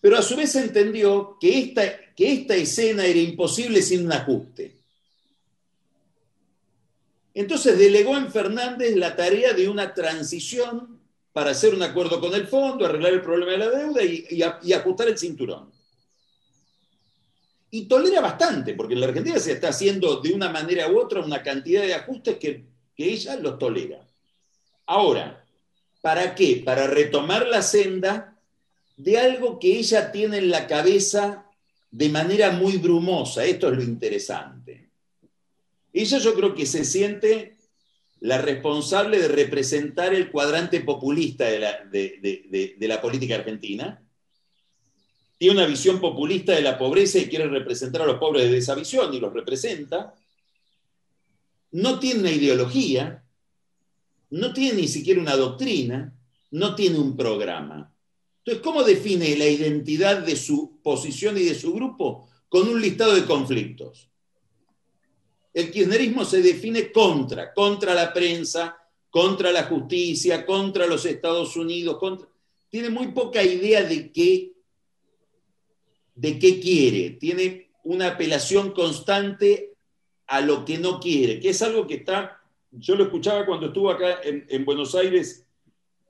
Pero a su vez entendió que esta, que esta escena era imposible sin un ajuste. Entonces delegó en Fernández la tarea de una transición para hacer un acuerdo con el fondo, arreglar el problema de la deuda y, y ajustar el cinturón y tolera bastante, porque en la Argentina se está haciendo de una manera u otra una cantidad de ajustes que, ella los tolera. Ahora, ¿para qué? Para retomar la senda de algo que ella tiene en la cabeza de manera muy brumosa. Esto es lo interesante. Ella yo creo que se siente la responsable de representar el cuadrante populista de la, política argentina tiene una visión populista de la pobreza y quiere representar a los pobres desde esa visión y los representa, no tiene una ideología, no tiene ni siquiera una doctrina, no tiene un programa. Entonces, ¿cómo define la identidad de su posición y de su grupo? Con un listado de conflictos. El kirchnerismo se define contra, contra la prensa, contra la justicia, contra los Estados Unidos, tiene muy poca idea de qué de qué quiere, tiene una apelación constante a lo que no quiere, que es algo que está, yo lo escuchaba cuando estuvo acá en, Buenos Aires,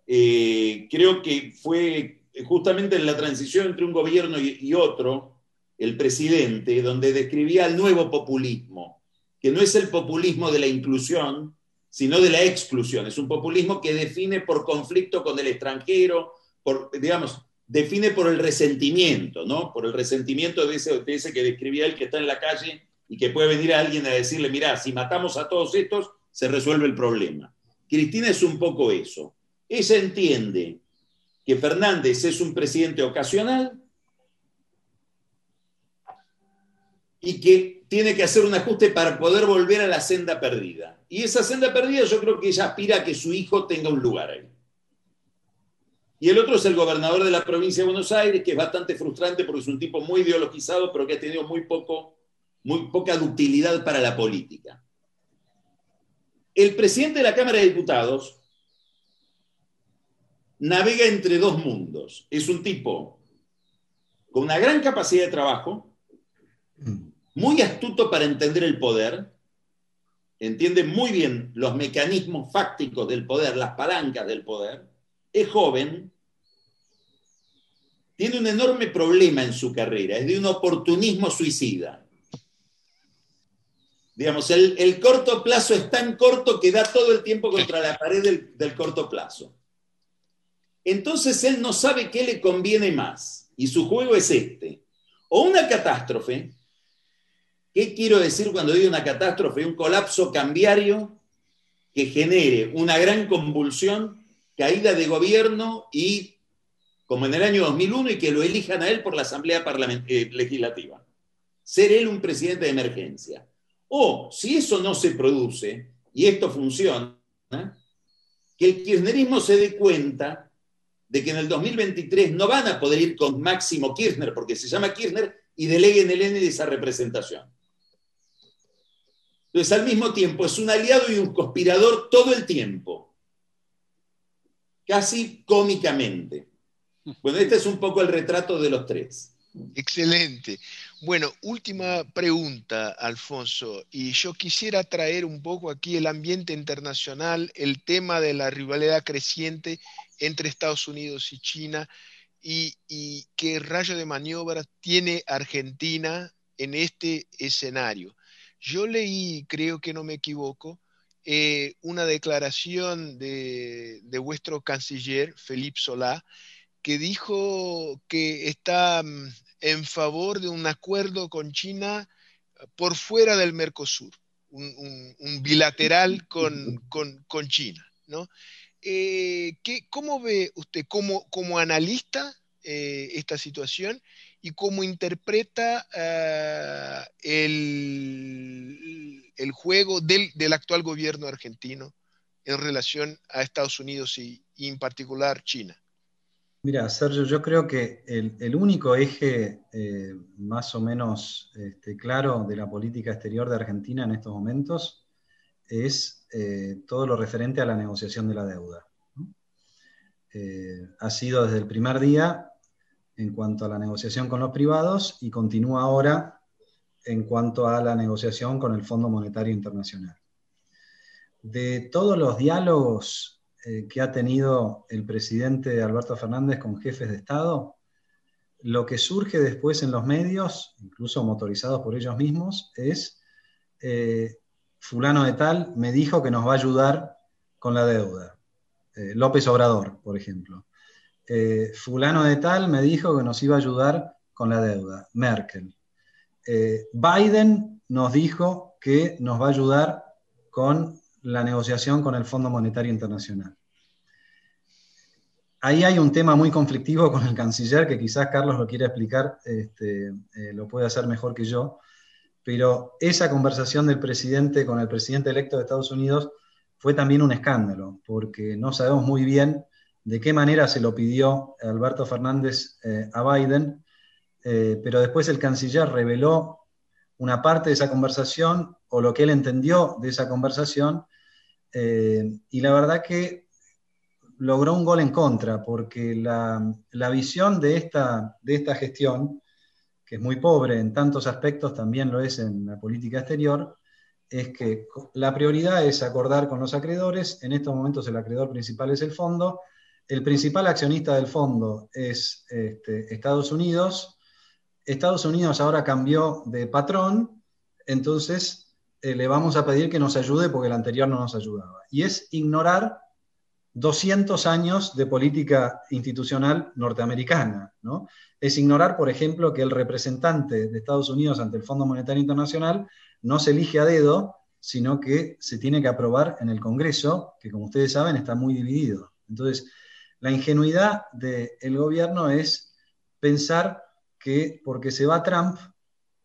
eh, creo que fue justamente en la transición entre un gobierno y, otro, el presidente, donde describía el nuevo populismo, que no es el populismo de la inclusión, sino de la exclusión. Es un populismo que define por conflicto con el extranjero, por, digamos, define por el resentimiento, ¿no? Por el resentimiento de ese, de ese que describía él que está en la calle y que puede venir a alguien a decirle, mira, si matamos a todos estos, se resuelve el problema. Cristina es un poco eso. Ella entiende que Fernández es un presidente ocasional y que tiene que hacer un ajuste para poder volver a la senda perdida. Y esa senda perdida yo creo que ella aspira a que su hijo tenga un lugar ahí. Y el otro es el gobernador de la provincia de Buenos Aires, que es bastante frustrante porque es un tipo muy ideologizado, pero que ha tenido muy, poco, muy poca ductilidad para la política. El presidente de la Cámara de Diputados navega entre dos mundos. Es un tipo con una gran capacidad de trabajo, muy astuto para entender el poder, entiende muy bien los mecanismos fácticos del poder, las palancas del poder, es joven, tiene un enorme problema en su carrera, es de un oportunismo suicida. Digamos, el, corto plazo es tan corto que da todo el tiempo contra la pared del, del corto plazo. Entonces él no sabe qué le conviene más, y su juego es este. O una catástrofe, ¿qué quiero decir cuando digo una catástrofe? Un colapso cambiario que genere una gran convulsión caída de gobierno y, como en el año 2001, y que lo elijan a él por la Asamblea eh, Legislativa. Ser él un presidente de emergencia. O, si eso no se produce, y esto funciona, que el kirchnerismo se dé cuenta de que en el 2023 no van a poder ir con Máximo Kirchner, porque se llama Kirchner, y deleguen el N de esa representación. Entonces, al mismo tiempo, es un aliado y un conspirador todo el tiempo casi cómicamente. Bueno, este es un poco el retrato de los tres. Excelente. Bueno, última pregunta, Alfonso, y yo quisiera traer un poco aquí el ambiente internacional, el tema de la rivalidad creciente entre Estados Unidos y China y, qué rayo de maniobra tiene Argentina en este escenario. Yo leí, creo que no me equivoco, eh, una declaración de, vuestro canciller, Felipe Solá, que dijo que está mm, en favor de un acuerdo con China por fuera del Mercosur. un, bilateral con, China. ¿no? ¿qué, ¿Cómo ve usted como, como analista esta situación y cómo interpreta el, el, juego del, del, actual gobierno argentino en relación a Estados Unidos y, en particular China? Mira, Sergio, yo creo que el, único eje eh, más o menos este, claro de la política exterior de Argentina en estos momentos es eh, todo lo referente a la negociación de la deuda. Eh, ha sido desde el primer día en cuanto a la negociación con los privados y continúa ahora en cuanto a la negociación con el Fondo Monetario Internacional de todos los diálogos eh, que ha tenido el presidente Alberto Fernández con jefes de Estado, lo que surge después en los medios, incluso motorizados por ellos mismos, es eh, fulano de tal me dijo que nos va a ayudar con la deuda. Eh, López Obrador, por ejemplo. fulano de tal me dijo que nos iba a ayudar con la deuda. Merkel. Biden nos dijo que nos va a ayudar con la negociación con el Fondo Monetario Internacional. Ahí hay un tema muy conflictivo con el canciller, que quizás Carlos lo quiera explicar, este, eh, lo puede hacer mejor que yo, pero esa conversación del presidente con el presidente electo de Estados Unidos fue también un escándalo, porque no sabemos muy bien de qué manera se lo pidió Alberto Fernández eh, a Biden, eh, pero después el canciller reveló una parte de esa conversación o lo que él entendió de esa conversación, eh, y la verdad que logró un gol en contra, porque la, visión de esta, de esta gestión, que es muy pobre en tantos aspectos, también lo es en la política exterior, es que la prioridad es acordar con los acreedores, en estos momentos el acreedor principal es el fondo, el principal accionista del fondo es este, Estados Unidos, Estados Unidos ahora cambió de patrón, entonces eh, le vamos a pedir que nos ayude porque el anterior no nos ayudaba. Y es ignorar 200 años de política institucional norteamericana. ¿no? Es ignorar, por ejemplo, que el representante de Estados Unidos ante el Fondo Monetario Internacional no se elige a dedo, sino que se tiene que aprobar en el Congreso, que como ustedes saben está muy dividido. Entonces, la ingenuidad del gobierno es pensar que porque se va Trump,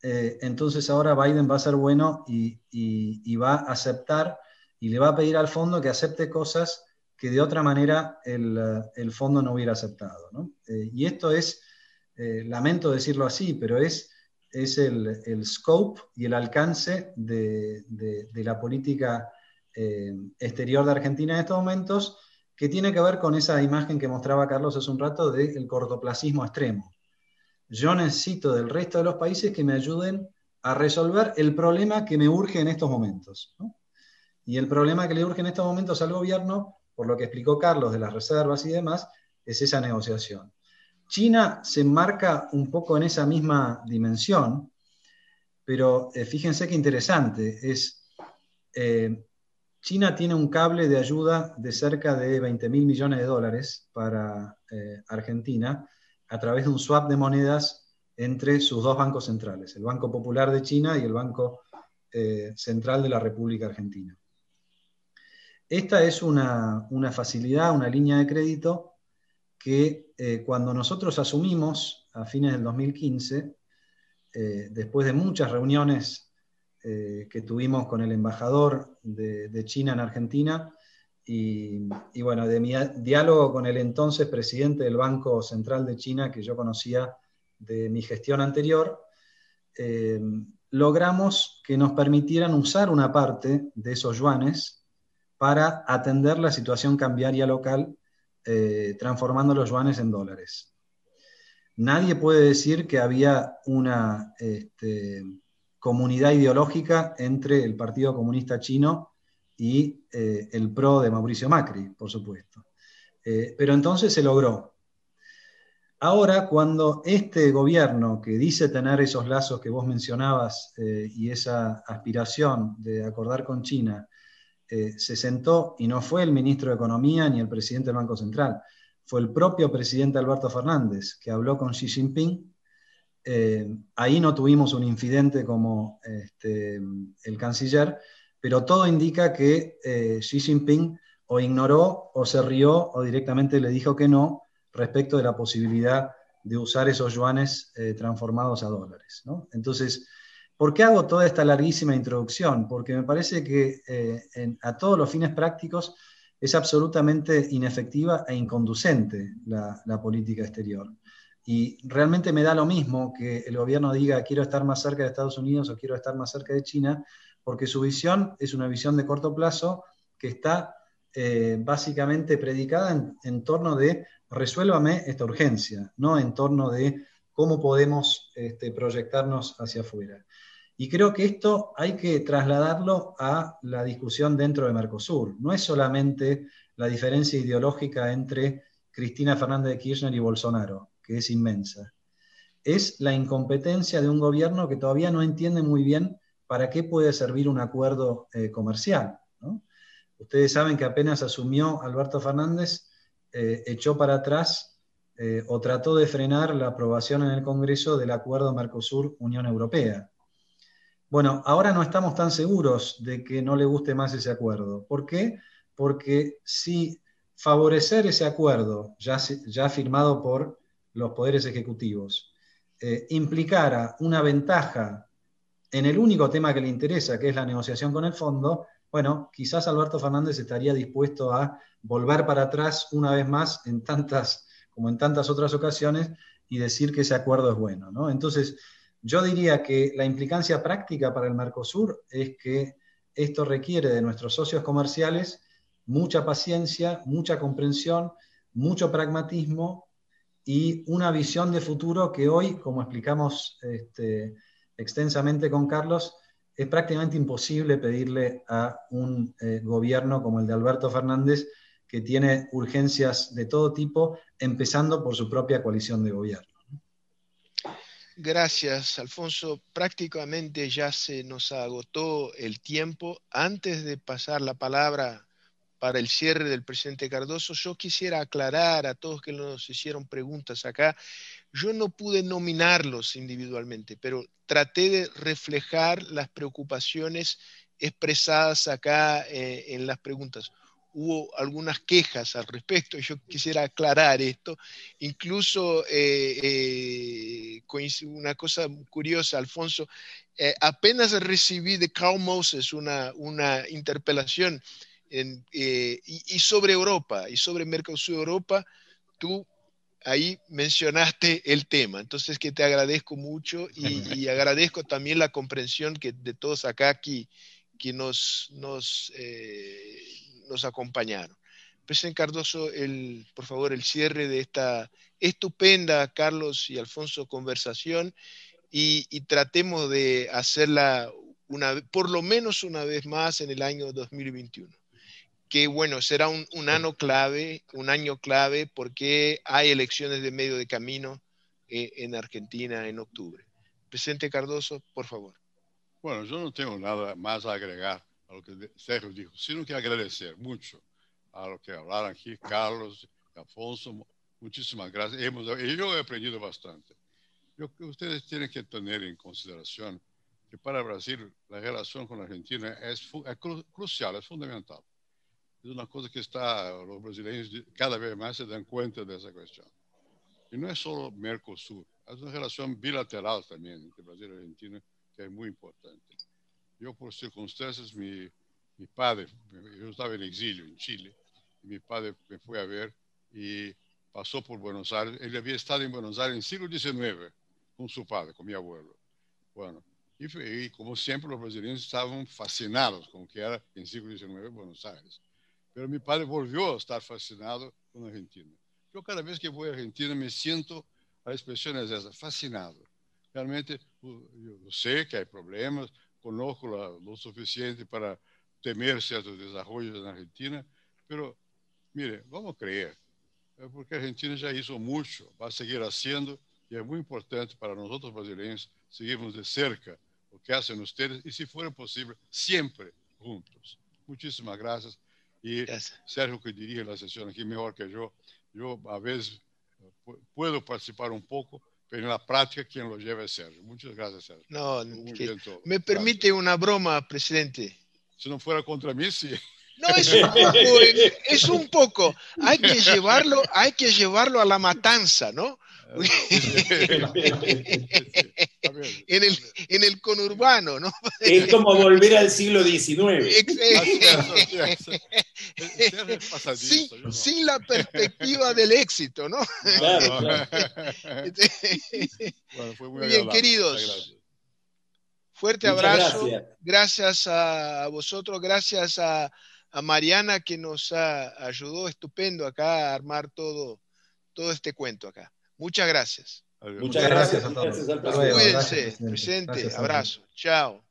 eh, entonces ahora Biden va a ser bueno y, va a aceptar y le va a pedir al fondo que acepte cosas que de otra manera el, fondo no hubiera aceptado. Eh, y esto es, eh, lamento decirlo así, pero es, el, scope y el alcance de, la política exterior de Argentina en estos momentos, que tiene que ver con esa imagen que mostraba Carlos hace un rato del cortoplacismo extremo yo necesito del resto de los países que me ayuden a resolver el problema que me urge en estos momentos. Y el problema que le urge en estos momentos al gobierno, por lo que explicó Carlos de las reservas y demás, es esa negociación. China se enmarca un poco en esa misma dimensión, pero eh, fíjense qué interesante, es eh, China tiene un cable de ayuda de cerca de 20 mil millones de dólares para eh, Argentina, a través de un swap de monedas entre sus dos bancos centrales, el Banco Popular de China y el Banco eh, Central de la República Argentina. Esta es una, facilidad, una línea de crédito que eh, cuando nosotros asumimos a fines del 2015, eh, después de muchas reuniones que tuvimos con el embajador de China en Argentina, y, bueno, de mi diálogo con el entonces presidente del Banco Central de China, que yo conocía de mi gestión anterior, eh, logramos que nos permitieran usar una parte de esos yuanes para atender la situación cambiaria local, eh, transformando los yuanes en dólares. Nadie puede decir que había una este, comunidad ideológica entre el Partido Comunista Chino y eh, el PRO de Mauricio Macri, por supuesto. Eh, pero entonces se logró. Ahora, cuando este gobierno que dice tener esos lazos que vos mencionabas eh, y esa aspiración de acordar con China, se sentó y no fue el ministro de Economía ni el presidente del Banco Central, fue el propio presidente Alberto Fernández que habló con Xi Jinping, ahí no tuvimos un incidente como este, el canciller, pero todo indica que eh, Xi Jinping o ignoró o se rió o directamente le dijo que no respecto de la posibilidad de usar esos yuanes eh, transformados a dólares. Entonces, ¿por qué hago toda esta larguísima introducción? Porque me parece que a todos los fines prácticos es absolutamente inefectiva e inconducente la política exterior. Y realmente me da lo mismo que el gobierno diga quiero estar más cerca de Estados Unidos o quiero estar más cerca de China, porque su visión es una visión de corto plazo que está eh, básicamente predicada en, torno de resuélvame esta urgencia, no en torno de cómo podemos este, proyectarnos hacia afuera. Y creo que esto hay que trasladarlo a la discusión dentro de Mercosur. No es solamente la diferencia ideológica entre Cristina Fernández de Kirchner y Bolsonaro que es inmensa. Es la incompetencia de un gobierno que todavía no entiende muy bien para qué puede servir un acuerdo eh, comercial. Ustedes saben que apenas asumió Alberto Fernández, eh, echó para atrás eh, o trató de frenar la aprobación en el Congreso del acuerdo Mercosur-Unión Europea. Bueno, ahora no estamos tan seguros de que no le guste más ese acuerdo. ¿Por qué? Porque si favorecer ese acuerdo, ya, firmado por los poderes ejecutivos, implicara una ventaja en el único tema que le interesa, que es la negociación con el fondo, bueno, quizás Alberto Fernández estaría dispuesto a volver para atrás una vez más en tantas, como en tantas otras ocasiones, y decir que ese acuerdo es bueno. ¿no? Entonces, yo diría que la implicancia práctica para el Mercosur es que esto requiere de nuestros socios comerciales mucha paciencia, mucha comprensión, mucho pragmatismo y una visión de futuro que hoy, como explicamos este, extensamente con Carlos, es prácticamente imposible pedirle a un eh, gobierno como el de Alberto Fernández, que tiene urgencias de todo tipo, empezando por su propia coalición de gobierno. Gracias, Alfonso. Prácticamente ya se nos agotó el tiempo. Antes de pasar la palabra para el cierre del presidente Cardoso, yo quisiera aclarar a todos que nos hicieron preguntas acá, yo no pude nominarlos individualmente, pero traté de reflejar las preocupaciones expresadas acá eh, en las preguntas. Hubo algunas quejas al respecto, yo quisiera aclarar esto. Incluso eh, eh, una cosa curiosa, Alfonso, apenas recibí de Carl Moses una, una interpelación eh, y, sobre Europa y sobre Mercosur Europa, tú ahí mencionaste el tema. Entonces que te agradezco mucho (laughs) y, agradezco también la comprensión que de todos acá que, que nos, nos, eh, nos acompañaron. Presidente Cardoso, el, por favor, el cierre de esta estupenda, Carlos y Alfonso, conversación y, y tratemos de hacerla una, por lo menos una vez más en el año 2021 que bueno, será un, año clave, un año clave porque hay elecciones de medio de camino eh, en Argentina en octubre. Presidente Cardoso, por favor. Bueno, yo no tengo nada más a agregar a lo que Sergio dijo, sino que agradecer mucho a lo que hablaron aquí Carlos, Afonso, muchísimas gracias. Hemos, yo he aprendido bastante. Yo, ustedes tienen que tener en consideración que para Brasil la relación con Argentina es, es crucial, es fundamental es una cosa que está, los brasileños cada vez más se dan cuenta de esa cuestión. Y no es solo Mercosur, es una relación bilateral también entre Brasil y Argentina que es muy importante. Yo por circunstancias, mi, mi padre, yo estaba en exilio en Chile, y mi padre me fue a ver y pasó por Buenos Aires. Él había estado en Buenos Aires en el siglo XIX con su padre, con mi abuelo. Bueno, y, y como siempre los brasileños estaban fascinados con que era en el siglo XIX Buenos Aires. Pero mi padre volvió a estar fascinado con Argentina. Yo cada vez que voy a Argentina me siento, la expresión es esa, fascinado. Realmente yo sé que hay problemas, conozco lo suficiente para temer ciertos desarrollos en Argentina, pero mire, vamos a creer, porque Argentina ya hizo mucho, va a seguir haciendo y es muy importante para nosotros brasileños seguirnos de cerca lo que hacen ustedes y si fuera posible, siempre juntos. Muchísimas gracias y Sergio, que dirige la sesión aquí mejor que yo, yo a veces puedo participar un poco, pero en la práctica quien lo lleva es Sergio. Muchas gracias, Sergio. No, que- me Gracias. permite una broma, presidente. Si no fuera contra mí, sí. No, es un poco, eh, es un poco. Hay que llevarlo, hay que llevarlo a la matanza, ¿no? Está (laughs) bien. En el, en el conurbano, ¿no? (laughs) Es como volver al siglo XIX. (laughs) (laughs) Sin, no. sin la perspectiva del éxito, ¿no? Claro, claro. Bueno, fue muy Muy bien, queridos. Fuerte Muchas abrazo. gracias. Gracias a vosotros, gracias a, a Mariana que nos ha- ayudó estupendo acá a armar todo, todo este cuento acá. Muchas gracias. Muchas Gracias gracias. a todos. Presidente. Gracias, presidente. Gracias, abrazo. Chao.